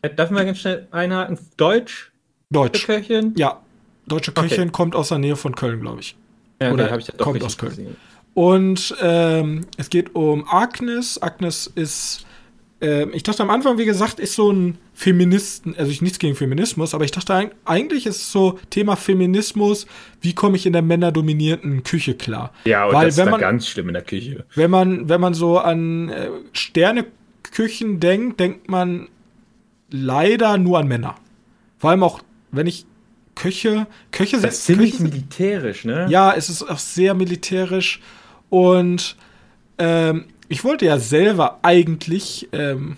Äh, darf man ganz schnell einhaken? Deutsch? Deutsch. Köchin? Ja. Deutsche Köchin okay. kommt aus der Nähe von Köln, glaube ich. Ja, Oder ich kommt aus Köln. Gesehen. Und ähm, es geht um Agnes. Agnes ist, äh, ich dachte am Anfang, wie gesagt, ist so ein Feministen, also ich nichts gegen Feminismus, aber ich dachte eigentlich ist es so Thema Feminismus, wie komme ich in der männerdominierten Küche klar? Ja, und Weil, das ist man, ganz schlimm in der Küche. Wenn man, wenn man so an äh, Sterneküchen denkt, denkt man leider nur an Männer. Vor allem auch, wenn ich Köche. Köche sind. Das ist ziemlich Köche, militärisch, ne? Ja, es ist auch sehr militärisch. Und ähm, ich wollte ja selber eigentlich, ähm,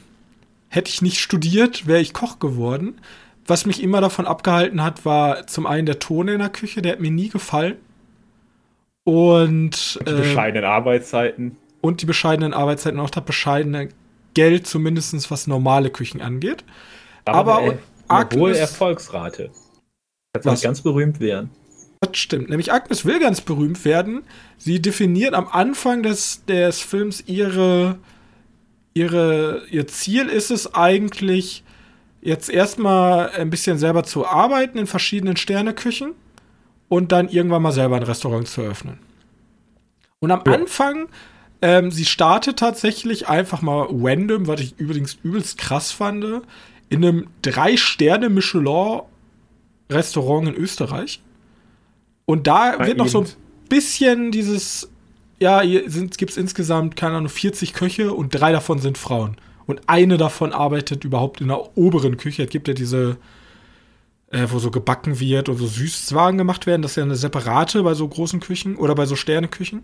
hätte ich nicht studiert, wäre ich Koch geworden. Was mich immer davon abgehalten hat, war zum einen der Ton in der Küche, der hat mir nie gefallen. Und die äh, bescheidenen Arbeitszeiten. Und die bescheidenen Arbeitszeiten, auch das bescheidene Geld, zumindest was normale Küchen angeht. Aber, Aber eine hohe Erfolgsrate. Kann was? ganz berühmt werden. Das stimmt. Nämlich Agnes will ganz berühmt werden. Sie definiert am Anfang des, des Films ihre, ihre, ihr Ziel ist es eigentlich, jetzt erstmal ein bisschen selber zu arbeiten in verschiedenen Sterneküchen und dann irgendwann mal selber ein Restaurant zu öffnen. Und am ja. Anfang, ähm, sie startet tatsächlich einfach mal random, was ich übrigens übelst krass fand, in einem Drei-Sterne-Michelin-Restaurant in Österreich. Und da Bei wird noch so ein bisschen dieses, ja, hier gibt es insgesamt, keine Ahnung, 40 Köche und drei davon sind Frauen. Und eine davon arbeitet überhaupt in der oberen Küche. Es gibt ja diese, äh, wo so gebacken wird und so Süßwagen gemacht werden. Das ist ja eine separate bei so großen Küchen oder bei so Sterneküchen.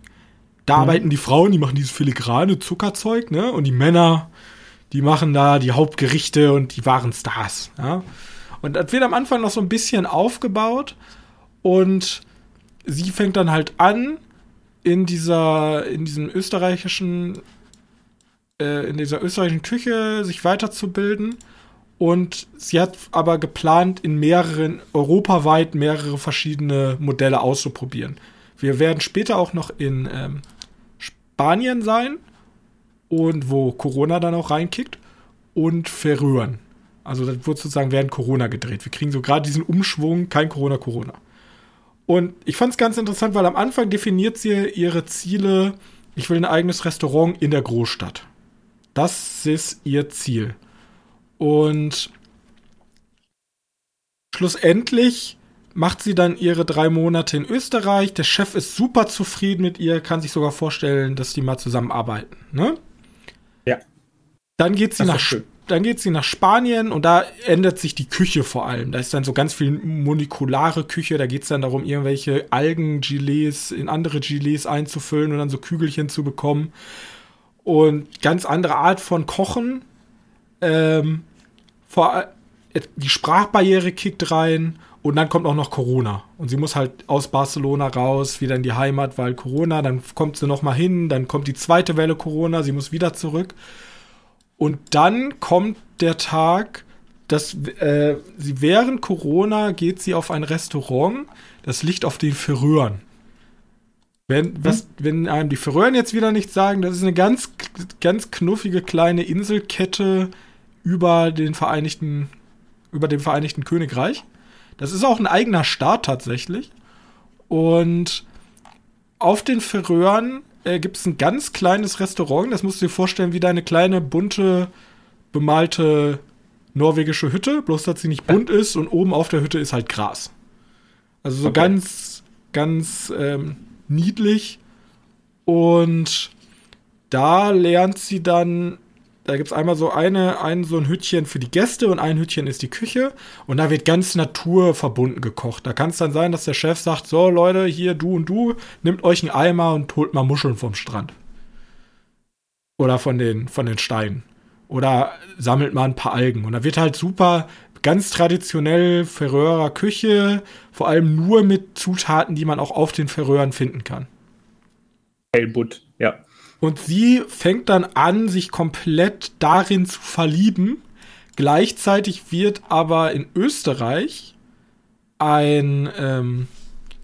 Da mhm. arbeiten die Frauen, die machen dieses filigrane Zuckerzeug, ne? Und die Männer, die machen da die Hauptgerichte und die wahren Stars, ja? Und das wird am Anfang noch so ein bisschen aufgebaut und sie fängt dann halt an, in dieser, in diesem österreichischen, äh, in dieser österreichischen Küche sich weiterzubilden. Und sie hat aber geplant, in mehreren, europaweit mehrere verschiedene Modelle auszuprobieren. Wir werden später auch noch in ähm, Spanien sein und wo Corona dann auch reinkickt und Verrühren. Also das wird sozusagen während Corona gedreht. Wir kriegen so gerade diesen Umschwung, kein Corona, Corona. Und ich fand es ganz interessant, weil am Anfang definiert sie ihre Ziele, ich will ein eigenes Restaurant in der Großstadt. Das ist ihr Ziel. Und schlussendlich macht sie dann ihre drei Monate in Österreich. Der Chef ist super zufrieden mit ihr, kann sich sogar vorstellen, dass die mal zusammenarbeiten. Ne? Ja. Dann geht sie nach Spanien dann geht sie nach Spanien und da ändert sich die Küche vor allem. Da ist dann so ganz viel molekulare Küche. Da geht es dann darum, irgendwelche Algen-Gilets in andere Gilets einzufüllen und dann so Kügelchen zu bekommen. Und ganz andere Art von Kochen. Ähm, vor, die Sprachbarriere kickt rein und dann kommt auch noch Corona. Und sie muss halt aus Barcelona raus, wieder in die Heimat, weil Corona. Dann kommt sie noch mal hin, dann kommt die zweite Welle Corona, sie muss wieder zurück. Und dann kommt der Tag, dass äh, sie während Corona geht sie auf ein Restaurant, das liegt auf den Färöern. Wenn, hm? was, wenn einem die Färöern jetzt wieder nichts sagen, das ist eine ganz, ganz knuffige kleine Inselkette über den Vereinigten, über dem Vereinigten Königreich. Das ist auch ein eigener Staat tatsächlich. Und auf den Färöern äh, gibt es ein ganz kleines Restaurant. Das musst du dir vorstellen wie deine kleine, bunte, bemalte norwegische Hütte. Bloß, dass sie nicht bunt ist und oben auf der Hütte ist halt Gras. Also so okay. ganz, ganz ähm, niedlich. Und da lernt sie dann da gibt es einmal so eine, ein, so ein Hütchen für die Gäste und ein Hütchen ist die Küche. Und da wird ganz naturverbunden gekocht. Da kann es dann sein, dass der Chef sagt: So, Leute, hier, du und du, nimmt euch einen Eimer und holt mal Muscheln vom Strand. Oder von den, von den Steinen. Oder sammelt mal ein paar Algen. Und da wird halt super, ganz traditionell Ferrörer Küche, vor allem nur mit Zutaten, die man auch auf den Ferröhren finden kann. Hellbutt, ja. Und sie fängt dann an, sich komplett darin zu verlieben. Gleichzeitig wird aber in Österreich ein, ähm,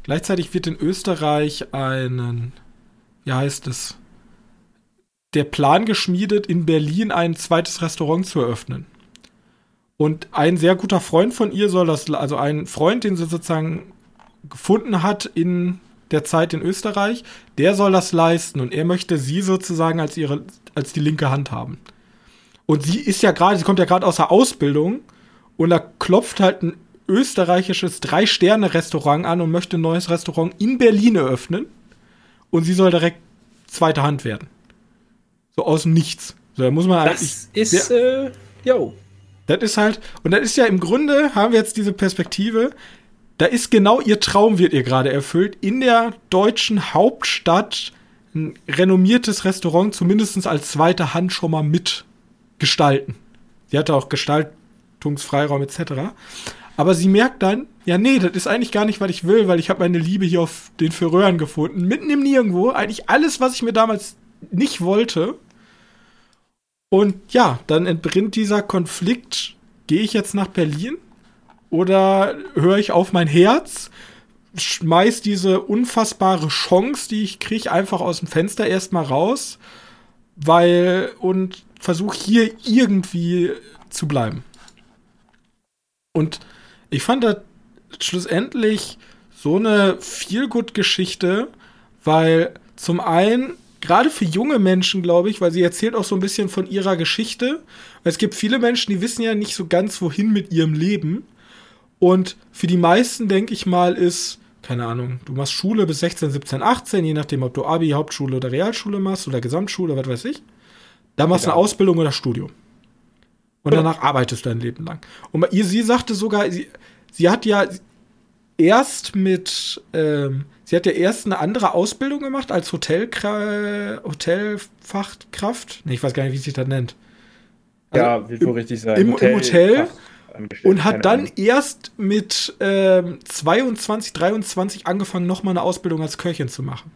gleichzeitig wird in Österreich einen, wie heißt es, der Plan geschmiedet, in Berlin ein zweites Restaurant zu eröffnen. Und ein sehr guter Freund von ihr soll das, also ein Freund, den sie sozusagen gefunden hat in der Zeit in Österreich, der soll das leisten und er möchte sie sozusagen als ihre, als die linke Hand haben. Und sie ist ja gerade, sie kommt ja gerade aus der Ausbildung und da klopft halt ein österreichisches Drei-Sterne-Restaurant an und möchte ein neues Restaurant in Berlin eröffnen. Und sie soll direkt zweite Hand werden. So aus dem Nichts. So, da muss man das ist, äh, yo. Das ist halt, und das ist ja im Grunde, haben wir jetzt diese Perspektive, da ist genau ihr Traum wird ihr gerade erfüllt, in der deutschen Hauptstadt ein renommiertes Restaurant zumindest als zweite Hand schon mal mitgestalten. Sie hatte auch Gestaltungsfreiraum etc. Aber sie merkt dann, ja, nee, das ist eigentlich gar nicht, was ich will, weil ich habe meine Liebe hier auf den Färöern gefunden, mitten im Nirgendwo, eigentlich alles, was ich mir damals nicht wollte. Und ja, dann entbrinnt dieser Konflikt, gehe ich jetzt nach Berlin oder höre ich auf mein Herz, schmeiß diese unfassbare Chance, die ich kriege, einfach aus dem Fenster erstmal raus, weil und versuche hier irgendwie zu bleiben. Und ich fand das schlussendlich so eine Feelgood-Geschichte, weil zum einen gerade für junge Menschen, glaube ich, weil sie erzählt auch so ein bisschen von ihrer Geschichte. Es gibt viele Menschen, die wissen ja nicht so ganz, wohin mit ihrem Leben. Und für die meisten, denke ich mal, ist, keine Ahnung, du machst Schule bis 16, 17, 18, je nachdem, ob du Abi, Hauptschule oder Realschule machst oder Gesamtschule, was weiß ich. Da machst du eine Ausbildung oder Studium. Und danach arbeitest du dein Leben lang. Und ihr, sie sagte sogar, sie, sie hat ja erst mit, ähm, sie hat ja erst eine andere Ausbildung gemacht als Hotelkra Hotelfachkraft. Nee, ich weiß gar nicht, wie sich das nennt. Also ja, wird wohl richtig sein. Im Hotel. Im Hotel und hat dann Ahnung. erst mit ähm, 22, 23 angefangen, nochmal eine Ausbildung als Köchin zu machen.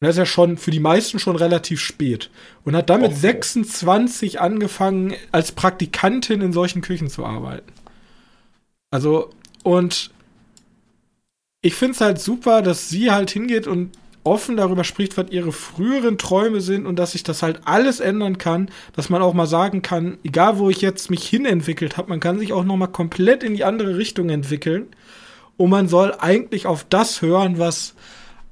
Und das ist ja schon für die meisten schon relativ spät. Und hat dann mit okay. 26 angefangen, als Praktikantin in solchen Küchen zu arbeiten. Also, und ich finde es halt super, dass sie halt hingeht und offen darüber spricht, was ihre früheren Träume sind und dass sich das halt alles ändern kann, dass man auch mal sagen kann, egal wo ich jetzt mich hinentwickelt habe, man kann sich auch noch mal komplett in die andere Richtung entwickeln und man soll eigentlich auf das hören, was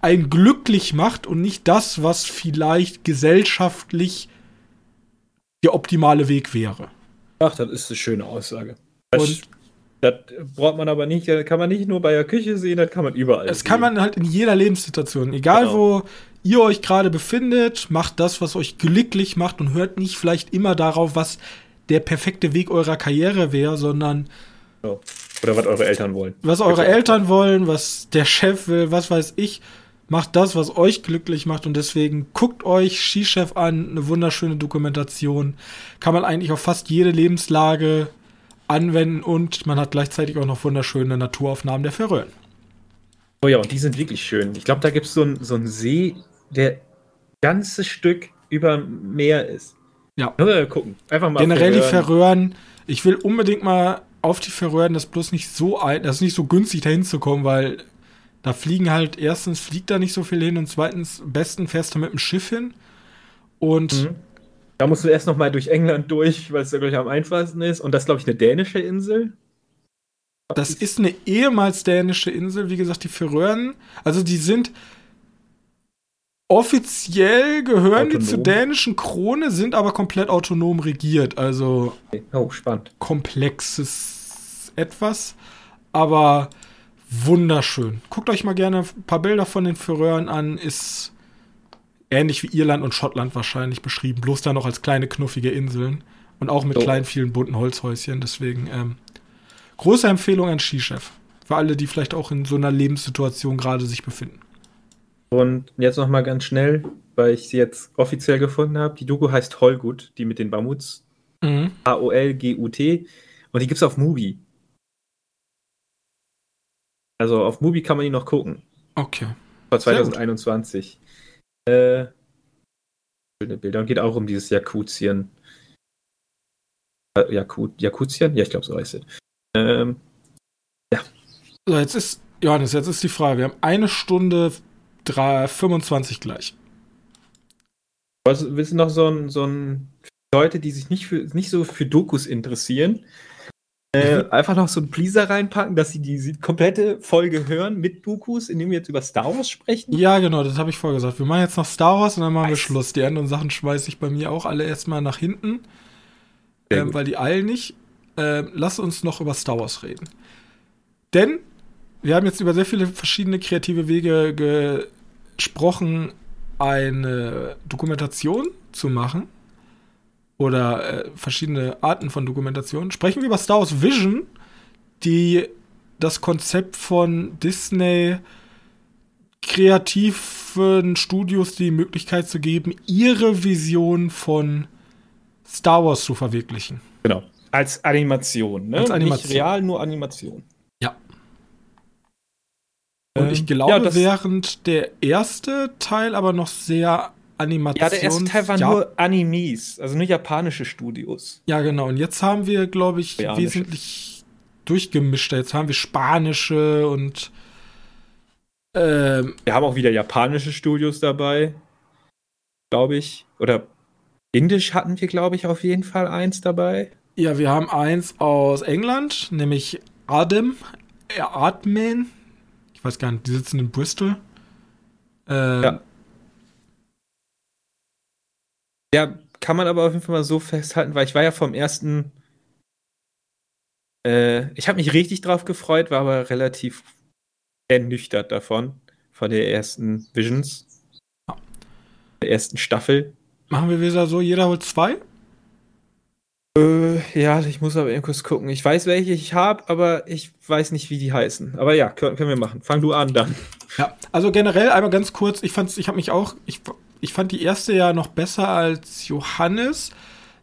einen glücklich macht und nicht das, was vielleicht gesellschaftlich der optimale Weg wäre. Ach, das ist eine schöne Aussage. Und das braucht man aber nicht, kann man nicht nur bei der Küche sehen, das kann man überall. Das sehen. kann man halt in jeder Lebenssituation. Egal genau. wo ihr euch gerade befindet, macht das, was euch glücklich macht und hört nicht vielleicht immer darauf, was der perfekte Weg eurer Karriere wäre, sondern oder was eure Eltern wollen. Was eure Eltern wollen, was der Chef will, was weiß ich. Macht das, was euch glücklich macht und deswegen guckt euch Skichef an, eine wunderschöne Dokumentation. Kann man eigentlich auf fast jede Lebenslage anwenden und man hat gleichzeitig auch noch wunderschöne Naturaufnahmen der Färöer. Oh ja, und die sind wirklich schön. Ich glaube, da gibt es so einen so See, der ganzes Stück über Meer ist. Ja. Mal gucken. Einfach mal. Generell die Färöern. Ich will unbedingt mal auf die Färöern, das ist bloß nicht so alt, das ist nicht so günstig dahin zu kommen, weil da fliegen halt, erstens fliegt da nicht so viel hin und zweitens, am besten fährst du mit dem Schiff hin. Und mhm. Da musst du erst noch mal durch England durch, weil es ja, glaube ich, am einfachsten ist. Und das, glaube ich, eine dänische Insel. Das ist eine ehemals dänische Insel, wie gesagt, die Färöern. Also die sind offiziell gehören autonom. die zur dänischen Krone, sind aber komplett autonom regiert. Also oh, spannend. komplexes etwas, aber wunderschön. Guckt euch mal gerne ein paar Bilder von den Färöern an. Ist ähnlich wie Irland und Schottland wahrscheinlich beschrieben, bloß da noch als kleine knuffige Inseln und auch mit oh. kleinen vielen bunten Holzhäuschen. Deswegen ähm, große Empfehlung an Skichef für alle, die vielleicht auch in so einer Lebenssituation gerade sich befinden. Und jetzt noch mal ganz schnell, weil ich sie jetzt offiziell gefunden habe. Die Doku heißt Holgut, die mit den Mammuts. Mhm. A-O-L-G-U-T. Und die gibt es auf Mubi. Also auf Mubi kann man die noch gucken. Okay. Vor 2021. Äh, schöne Bilder und geht auch um dieses Jakutien. Äh, Jakut, Jakutien? Ja, ich glaube, so heißt es. Ähm, ja. So, jetzt ist, Johannes, jetzt ist die Frage. Wir haben eine Stunde 3, 25 gleich. Was, willst du noch so ein, so ein Leute, die sich nicht, für, nicht so für Dokus interessieren, äh, mhm. einfach noch so einen Pleaser reinpacken, dass sie die komplette Folge hören mit Dokus, indem wir jetzt über Star Wars sprechen? Ja, genau, das habe ich vorgesagt. Wir machen jetzt noch Star Wars und dann machen wir Schluss. Die anderen Sachen schmeiße ich bei mir auch alle erstmal nach hinten, ähm, weil die eilen nicht. Ähm, lass uns noch über Star Wars reden. Denn wir haben jetzt über sehr viele verschiedene kreative Wege gesprochen, eine Dokumentation zu machen oder äh, verschiedene Arten von Dokumentation. Sprechen wir über Star Wars Vision, die das Konzept von Disney kreativen Studios die Möglichkeit zu geben, ihre Vision von Star Wars zu verwirklichen. Genau. Als Animation, ne? Als Animation. Nicht real, nur Animation. Ja. Und ähm, ich glaube, ja, während der erste Teil aber noch sehr Animations... Ja, der erste Teil waren ja. nur Animes, also nur japanische Studios. Ja, genau. Und jetzt haben wir, glaube ich, wesentlich durchgemischter. Jetzt haben wir spanische und ähm, wir haben auch wieder japanische Studios dabei, glaube ich. Oder indisch hatten wir, glaube ich, auf jeden Fall eins dabei. Ja, wir haben eins aus England, nämlich Adem, äh, Admen. Ich weiß gar nicht, die sitzen in Bristol. Ähm, ja. Ja, kann man aber auf jeden Fall mal so festhalten, weil ich war ja vom ersten. Äh, ich habe mich richtig drauf gefreut, war aber relativ ernüchtert davon, von der ersten Visions. Ja. Der ersten Staffel. Machen wir wieder so, jeder holt zwei? Äh, ja, ich muss aber eben kurz gucken. Ich weiß, welche ich habe, aber ich weiß nicht, wie die heißen. Aber ja, können, können wir machen. Fang du an dann. Ja, also generell einmal ganz kurz. Ich fand's, ich habe mich auch, ich, ich fand die erste ja noch besser als Johannes.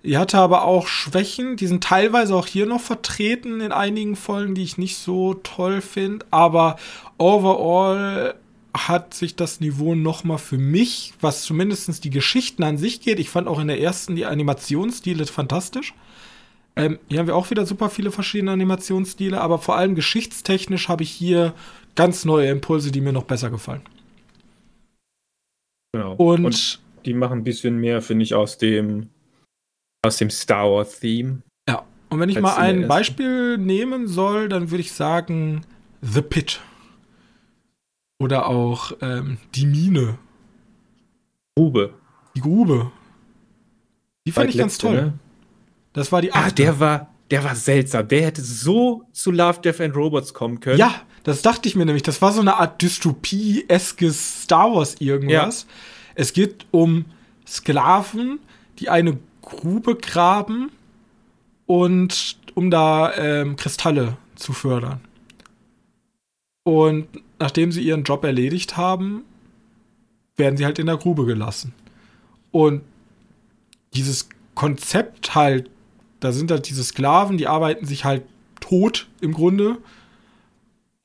Die hatte aber auch Schwächen. Die sind teilweise auch hier noch vertreten in einigen Folgen, die ich nicht so toll finde. Aber overall hat sich das Niveau nochmal für mich, was zumindest die Geschichten an sich geht. Ich fand auch in der ersten die Animationsstile fantastisch. Ähm, hier haben wir auch wieder super viele verschiedene Animationsstile, aber vor allem geschichtstechnisch habe ich hier ganz neue Impulse, die mir noch besser gefallen. Genau. Und, Und die machen ein bisschen mehr, finde ich, aus dem aus dem Star Wars Theme. Ja. Und wenn ich mal ein Beispiel nehmen soll, dann würde ich sagen The Pit. Oder auch ähm, die Mine. Grube. Die Grube. Die fand ich ganz toll. Ne? Das war die achte. Ah, der war, der war seltsam. Der hätte so zu Love, Death and Robots kommen können. Ja, das dachte ich mir nämlich. Das war so eine Art Dystopie-eskes Star Wars irgendwas. Ja. Es geht um Sklaven, die eine Grube graben und um da ähm, Kristalle zu fördern. Und nachdem sie ihren Job erledigt haben, werden sie halt in der Grube gelassen. Und dieses Konzept halt, da sind halt diese Sklaven, die arbeiten sich halt tot im Grunde,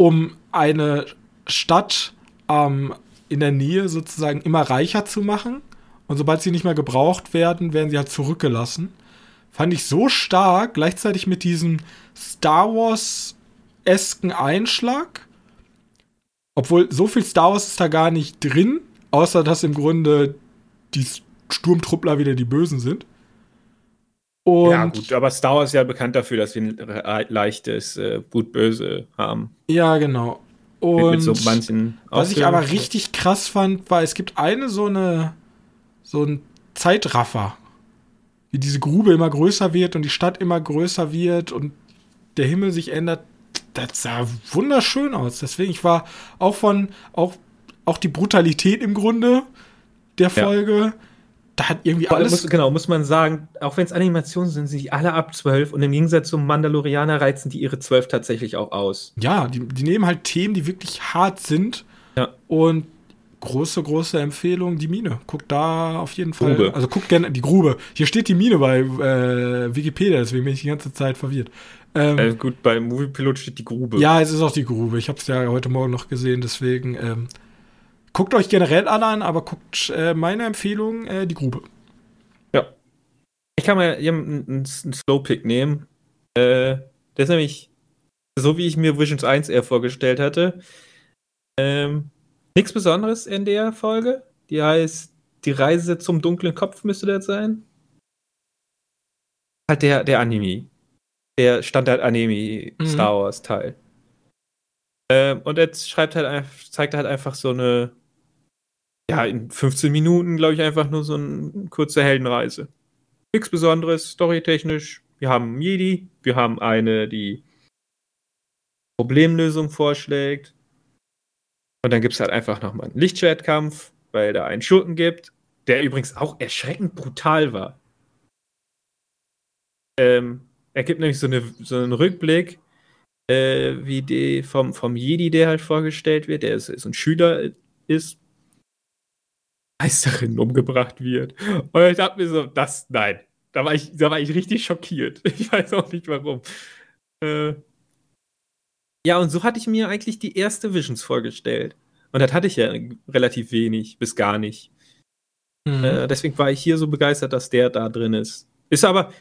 um eine Stadt ähm, in der Nähe sozusagen immer reicher zu machen. Und sobald sie nicht mehr gebraucht werden, werden sie halt zurückgelassen. Fand ich so stark, gleichzeitig mit diesem Star Wars-esken Einschlag obwohl, so viel Star Wars ist da gar nicht drin, außer dass im Grunde die Sturmtruppler wieder die Bösen sind. Und ja, gut, aber Star Wars ist ja bekannt dafür, dass wir ein leichtes äh, Gut-Böse haben. Ja, genau. Und mit, mit so manchen was ich aber richtig krass fand, war, es gibt eine so eine so ein Zeitraffer, wie diese Grube immer größer wird und die Stadt immer größer wird und der Himmel sich ändert das sah wunderschön aus. Deswegen, ich war auch von, auch, auch die Brutalität im Grunde der Folge. Ja. Da hat irgendwie alles. Muss, genau, muss man sagen, auch wenn es Animationen sind, sind die alle ab 12 und im Gegensatz zum Mandalorianer reizen die ihre 12 tatsächlich auch aus. Ja, die, die nehmen halt Themen, die wirklich hart sind. Ja. Und große, große Empfehlung, die Mine. Guckt da auf jeden Fall. Grube. Also guckt gerne die Grube. Hier steht die Mine bei äh, Wikipedia, deswegen bin ich die ganze Zeit verwirrt. Ähm, äh, gut, bei Moviepilot steht die Grube. Ja, es ist auch die Grube. Ich habe es ja heute Morgen noch gesehen, deswegen ähm, guckt euch generell alle an, aber guckt äh, meine Empfehlung äh, die Grube. Ja. Ich kann mal einen, einen Slowpick nehmen. Äh, der ist nämlich so, wie ich mir Visions 1 eher vorgestellt hatte. Ähm, nichts Besonderes in der Folge. Die heißt Die Reise zum dunklen Kopf müsste das sein. Halt der, der Anime der Standard-Anime mhm. Star Wars Teil. Ähm, und jetzt schreibt halt zeigt halt einfach so eine, ja, in 15 Minuten, glaube ich, einfach nur so eine kurze Heldenreise. Nichts Besonderes, storytechnisch. Wir haben Jedi, wir haben eine, die Problemlösung vorschlägt. Und dann gibt es halt einfach nochmal einen Lichtschwertkampf, weil da einen Schurken gibt, der übrigens auch erschreckend brutal war. Ähm, er gibt nämlich so, eine, so einen Rückblick, äh, wie die vom, vom Jedi, der halt vorgestellt wird, der so ein Schüler ist, Meisterin umgebracht wird. Und ich dachte mir so, das, nein. Da war ich, da war ich richtig schockiert. Ich weiß auch nicht warum. Äh, ja, und so hatte ich mir eigentlich die erste Visions vorgestellt. Und das hatte ich ja relativ wenig, bis gar nicht. Mhm. Äh, deswegen war ich hier so begeistert, dass der da drin ist. Ist aber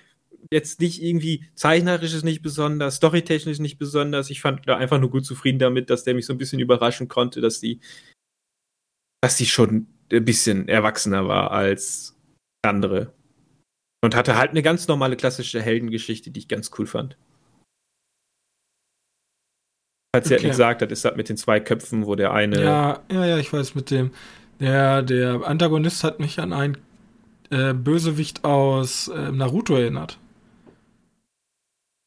jetzt nicht irgendwie zeichnerisch ist nicht besonders, storytechnisch nicht besonders. Ich fand da einfach nur gut zufrieden damit, dass der mich so ein bisschen überraschen konnte, dass die, dass die schon ein bisschen erwachsener war als andere. Und hatte halt eine ganz normale klassische Heldengeschichte, die ich ganz cool fand. Als sie okay. halt gesagt hat, ist das mit den zwei Köpfen, wo der eine. Ja, ja, ja, ich weiß mit dem. Der, der Antagonist hat mich an einen äh, Bösewicht aus äh, Naruto erinnert.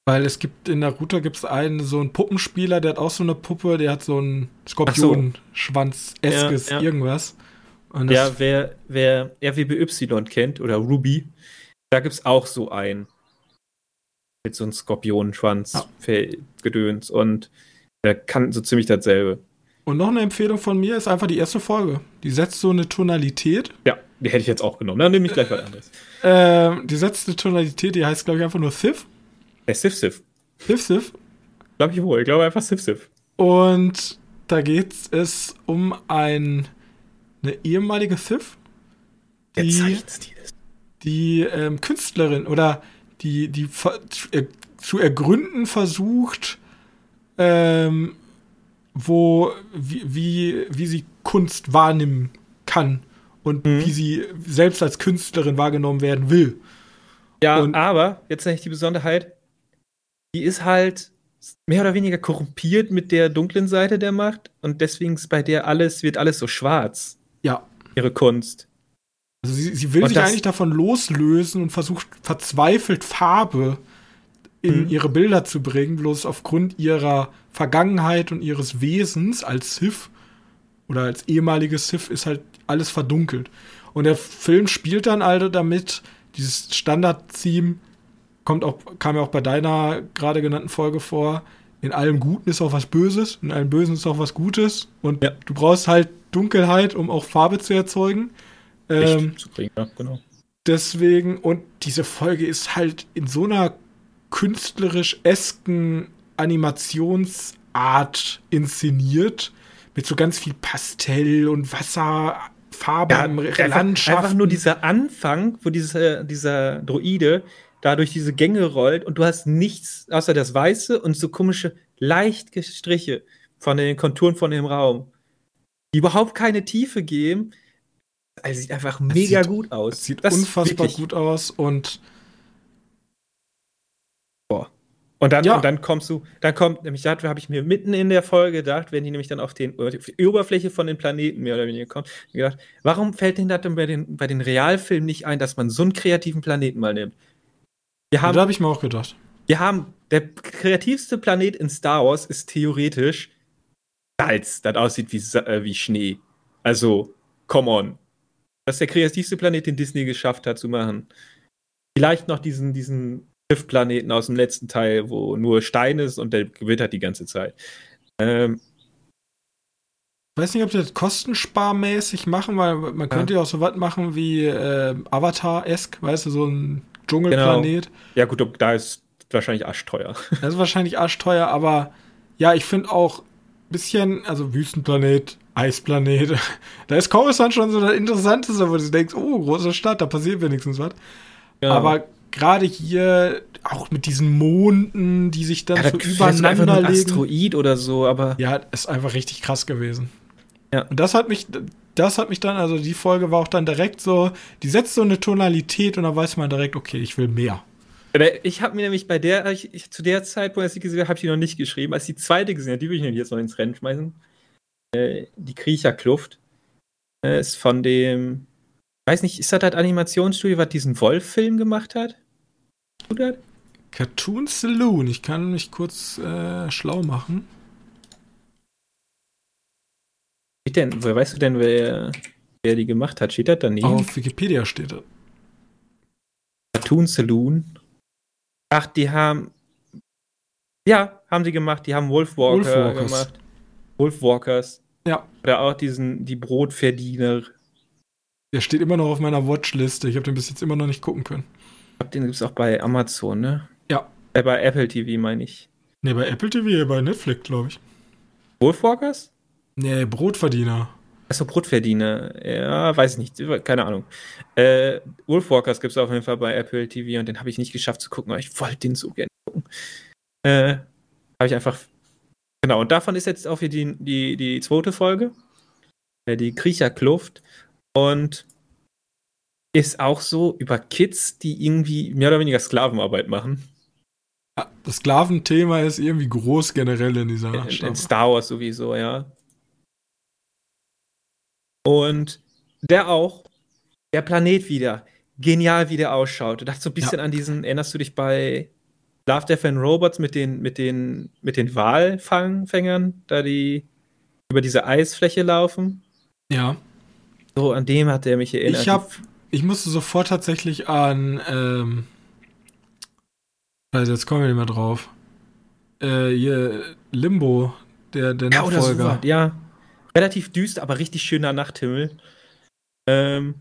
Weil es gibt in Naruto gibt es einen so einen Puppenspieler, der hat auch so eine Puppe, der hat so einen Skorpionschwanz-eskes ja, ja. irgendwas. Ja, wer, wer RWBY kennt oder Ruby, da gibt es auch so einen. Mit so einem Skorpionschwanz-Gedöns. Ja. Und der kann so ziemlich dasselbe. Und noch eine Empfehlung von mir ist einfach die erste Folge. Die setzt so eine Tonalität. Ja, die hätte ich jetzt auch genommen. Dann nehme ich gleich was anderes. Äh, die setzt eine Tonalität, die heißt, glaube ich, einfach nur Sif. Äh, Sif Sif. Sif Sif. Glaube ich wohl. Ich glaube einfach Sif Sif. Und da geht es um ein, eine ehemalige Sif. Die. Die ähm, Künstlerin oder die, die äh, zu ergründen versucht, ähm, wo, wie, wie, wie sie Kunst wahrnehmen kann und mhm. wie sie selbst als Künstlerin wahrgenommen werden will. Ja, und, aber jetzt nicht die Besonderheit, die ist halt mehr oder weniger korrumpiert mit der dunklen Seite der Macht und deswegen ist bei der alles, wird alles so schwarz. Ja. Ihre Kunst. Also sie, sie will und sich eigentlich davon loslösen und versucht verzweifelt Farbe in mhm. ihre Bilder zu bringen, bloß aufgrund ihrer Vergangenheit und ihres Wesens als Sith oder als ehemaliges Sith ist halt alles verdunkelt. Und der Film spielt dann also damit, dieses Standard-Theme kommt auch, kam ja auch bei deiner gerade genannten Folge vor. In allem Guten ist auch was Böses, in allem Bösen ist auch was Gutes. Und ja. du brauchst halt Dunkelheit, um auch Farbe zu erzeugen. Ähm, zu kriegen, ja, genau. Deswegen, und diese Folge ist halt in so einer künstlerisch esken Animationsart inszeniert, mit so ganz viel Pastell und Wasserfarben, ja, Landschaften. Einfach nur dieser Anfang, wo diese, dieser Droide da durch diese Gänge rollt und du hast nichts außer das Weiße und so komische, leichte Striche von den Konturen von dem Raum, die überhaupt keine Tiefe geben. Also sieht einfach mega sieht, gut aus. Sieht das unfassbar gut aus und Und dann, ja. und dann kommst du, dann kommt, nämlich da habe ich mir mitten in der Folge gedacht, wenn die nämlich dann auf, den, auf die Oberfläche von den Planeten mehr oder weniger kommt, gedacht, warum fällt denn das denn bei den, bei den Realfilmen nicht ein, dass man so einen kreativen Planeten mal nimmt? Wir haben, ja, da habe ich mir auch gedacht. Wir haben, der kreativste Planet in Star Wars ist theoretisch Salz, das aussieht wie, äh, wie Schnee. Also, come on. Das ist der kreativste Planet, den Disney geschafft hat zu machen. Vielleicht noch diesen, diesen Schiffplaneten aus dem letzten Teil, wo nur Stein ist und der gewittert die ganze Zeit. Ähm, ich weiß nicht, ob die das kostensparmäßig machen, weil man könnte ja auch so was machen wie äh, Avatar-esk, weißt du, so ein Dschungelplanet. Genau. Ja, gut, da ist wahrscheinlich arschteuer. Das ist wahrscheinlich arschteuer, aber ja, ich finde auch bisschen, also Wüstenplanet, Eisplanet, da ist Coruscant schon so das Interessanteste, wo du denkst, oh, große Stadt, da passiert wenigstens was. Genau. Aber gerade hier auch mit diesen Monden, die sich dann ja, so übereinander legen. Asteroid oder so, aber ja, ist einfach richtig krass gewesen. Ja. Und das hat mich, das hat mich dann, also die Folge war auch dann direkt so, die setzt so eine Tonalität und da weiß man direkt, okay, ich will mehr. Ich habe mir nämlich bei der, ich, ich, zu der Zeit, wo ich sie gesehen habe, habe ich die noch nicht geschrieben. Als die zweite gesehen habe, die will ich nämlich jetzt noch ins Rennen schmeißen. Äh, die Kriecherkluft äh, ist von dem, weiß nicht, ist das das Animationsstudio, was diesen Wolf-Film gemacht hat? Oder? Cartoon Saloon. Ich kann mich kurz äh, schlau machen. Wie denn? Woher weißt du denn, wer, wer die gemacht hat? Steht das daneben? Auf Wikipedia steht das. Cartoon Saloon. Ach, die haben. Ja, haben sie gemacht. Die haben Wolfwalker Wolfwalkers. gemacht. Wolfwalkers. Ja. Oder auch diesen, die Brotverdiener. Der steht immer noch auf meiner Watchliste. Ich habe den bis jetzt immer noch nicht gucken können glaube, den gibt es auch bei Amazon, ne? Ja. Äh, bei Apple TV, meine ich. Ne, bei Apple TV, bei Netflix, glaube ich. Wolfwalkers? Nee, Brotverdiener. Achso, Brotverdiener. Ja, weiß nicht. Keine Ahnung. Äh, Wolfwalkers gibt es auf jeden Fall bei Apple TV und den habe ich nicht geschafft zu gucken, aber ich wollte den so gerne gucken. Äh, habe ich einfach. Genau, und davon ist jetzt auch hier die, die, die zweite Folge. Äh, die Kriecherkluft. Und ist auch so über Kids, die irgendwie mehr oder weniger Sklavenarbeit machen. Das Sklaventhema ist irgendwie groß generell in dieser in, in Star Wars sowieso, ja. Und der auch, der Planet wieder, genial wie der ausschaut. Du dachtest so ein bisschen ja. an diesen, erinnerst du dich bei Love, Death and Robots mit den, mit den, mit den Walfangfängern, da die über diese Eisfläche laufen? Ja. So, an dem hat er mich erinnert. Ich hab, ich musste sofort tatsächlich an, ähm, also jetzt kommen wir nicht mehr drauf. Äh, hier, Limbo, der, der ja, Nachfolger. Ja, relativ düster, aber richtig schöner Nachthimmel. Ähm,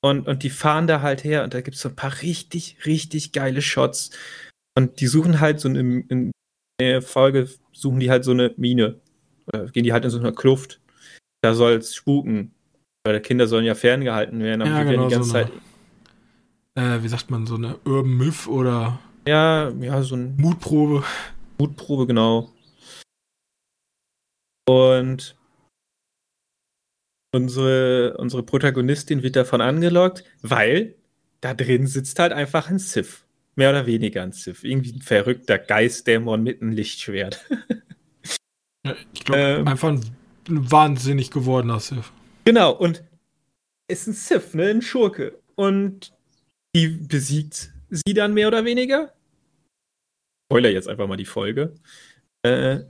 und, und die fahren da halt her und da gibt es so ein paar richtig, richtig geile Shots. Und die suchen halt so eine, in der Folge suchen die halt so eine Mine. Oder gehen die halt in so eine Kluft. Da soll es spuken. Weil die Kinder sollen ja ferngehalten werden, aber ja, die genau, werden die ganze so eine, Zeit. Äh, wie sagt man, so eine Urban Myth oder. Ja, ja, so ein. Mutprobe. Mutprobe, genau. Und unsere, unsere Protagonistin wird davon angelockt, weil da drin sitzt halt einfach ein Sith. Mehr oder weniger ein Sith. Irgendwie ein verrückter Geistdämon mit einem Lichtschwert. ich glaube, ähm, einfach ein wahnsinnig gewordener Sith. Genau, und ist ein Sith, ne? Ein Schurke. Und die besiegt sie dann mehr oder weniger. Spoiler jetzt einfach mal die Folge. Äh,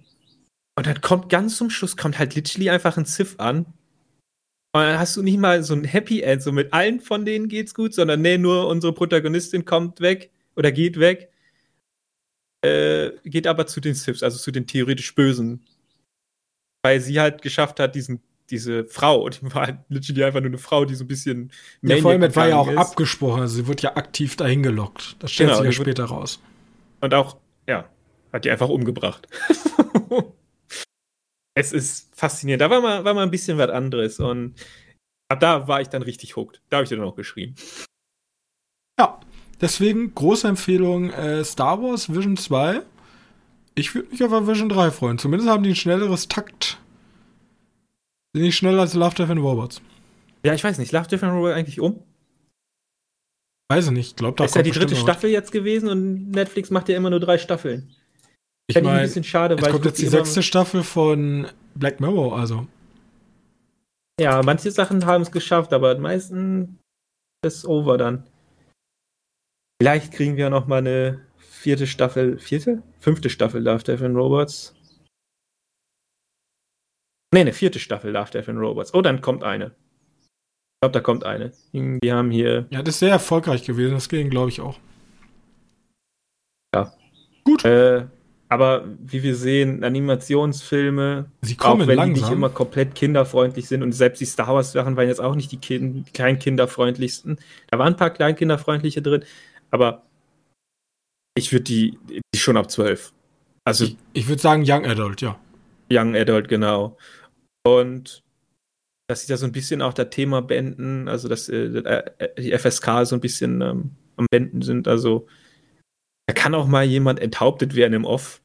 und dann kommt ganz zum Schluss, kommt halt literally einfach ein Sith an. Und dann hast du nicht mal so ein Happy End, so mit allen von denen geht's gut, sondern nee, nur unsere Protagonistin kommt weg oder geht weg. Äh, geht aber zu den Siths, also zu den theoretisch Bösen. Weil sie halt geschafft hat, diesen, diese Frau, die war halt literally einfach nur eine Frau, die so ein bisschen. Ja, vor allem war ja auch ist. abgesprochen, also sie wird ja aktiv dahin gelockt. Das stellt genau, sich ja später raus. Und auch, ja, hat die einfach umgebracht. es ist faszinierend. Da war mal, war mal ein bisschen was anderes und ab da war ich dann richtig hooked. Da habe ich dir dann auch geschrieben. Ja, deswegen große Empfehlung äh, Star Wars Vision 2. Ich würde mich auf Vision 3 freuen. Zumindest haben die ein schnelleres Takt. Sind nicht schneller als Love, Death and Robots. Ja, ich weiß nicht. Love, Death and Robots eigentlich um? Weiß ich nicht. Glaub, da ist ja die dritte Staffel jetzt gewesen und Netflix macht ja immer nur drei Staffeln. Ich meine, ein bisschen schade, es weil kommt jetzt die sechste Staffel von Black Mirror, also. Ja, manche Sachen haben es geschafft, aber die meisten ist over dann. Vielleicht kriegen wir noch mal eine vierte Staffel, vierte? Fünfte Staffel Love, Death and Robots. Ne, eine vierte Staffel Love, Death and Robots. Oh, dann kommt eine. Ich glaube, da kommt eine. Die haben hier. Ja, das ist sehr erfolgreich gewesen. Das ging, glaube ich, auch. Ja. Gut. Äh, aber wie wir sehen, Animationsfilme, auch wenn langsam. die nicht immer komplett kinderfreundlich sind und selbst die Star Wars Sachen waren jetzt auch nicht die kind kleinkinderfreundlichsten. Da waren ein paar kleinkinderfreundliche drin, aber ich würde die, die schon ab 12. Also ich, ich würde sagen Young Adult, ja. Young Adult, genau. Und dass sie da so ein bisschen auch das Thema beenden, also dass äh, äh die FSK so ein bisschen ähm, am Benden sind, also da kann auch mal jemand enthauptet werden im Off.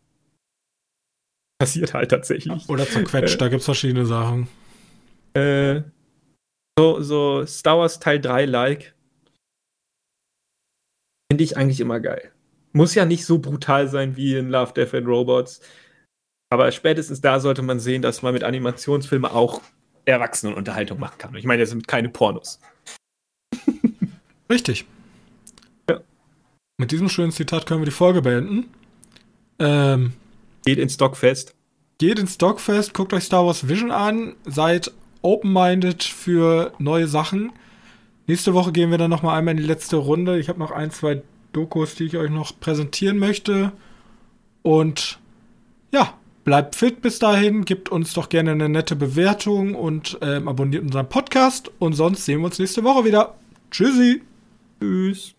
Passiert halt tatsächlich. Oder zerquetscht, äh, da gibt's verschiedene Sachen. Äh, so, so Star Wars Teil 3 like. Finde ich eigentlich immer geil. Muss ja nicht so brutal sein wie in Love, Death and Robots. Aber spätestens da sollte man sehen, dass man mit Animationsfilmen auch Erwachsenenunterhaltung machen kann. Ich meine, das sind keine Pornos. Richtig. Mit diesem schönen Zitat können wir die Folge beenden. Ähm, geht ins Stockfest. Geht ins Stockfest, guckt euch Star Wars Vision an, seid open-minded für neue Sachen. Nächste Woche gehen wir dann noch mal einmal in die letzte Runde. Ich habe noch ein, zwei Dokus, die ich euch noch präsentieren möchte. Und ja, bleibt fit bis dahin, gebt uns doch gerne eine nette Bewertung und ähm, abonniert unseren Podcast. Und sonst sehen wir uns nächste Woche wieder. Tschüssi. Tschüss.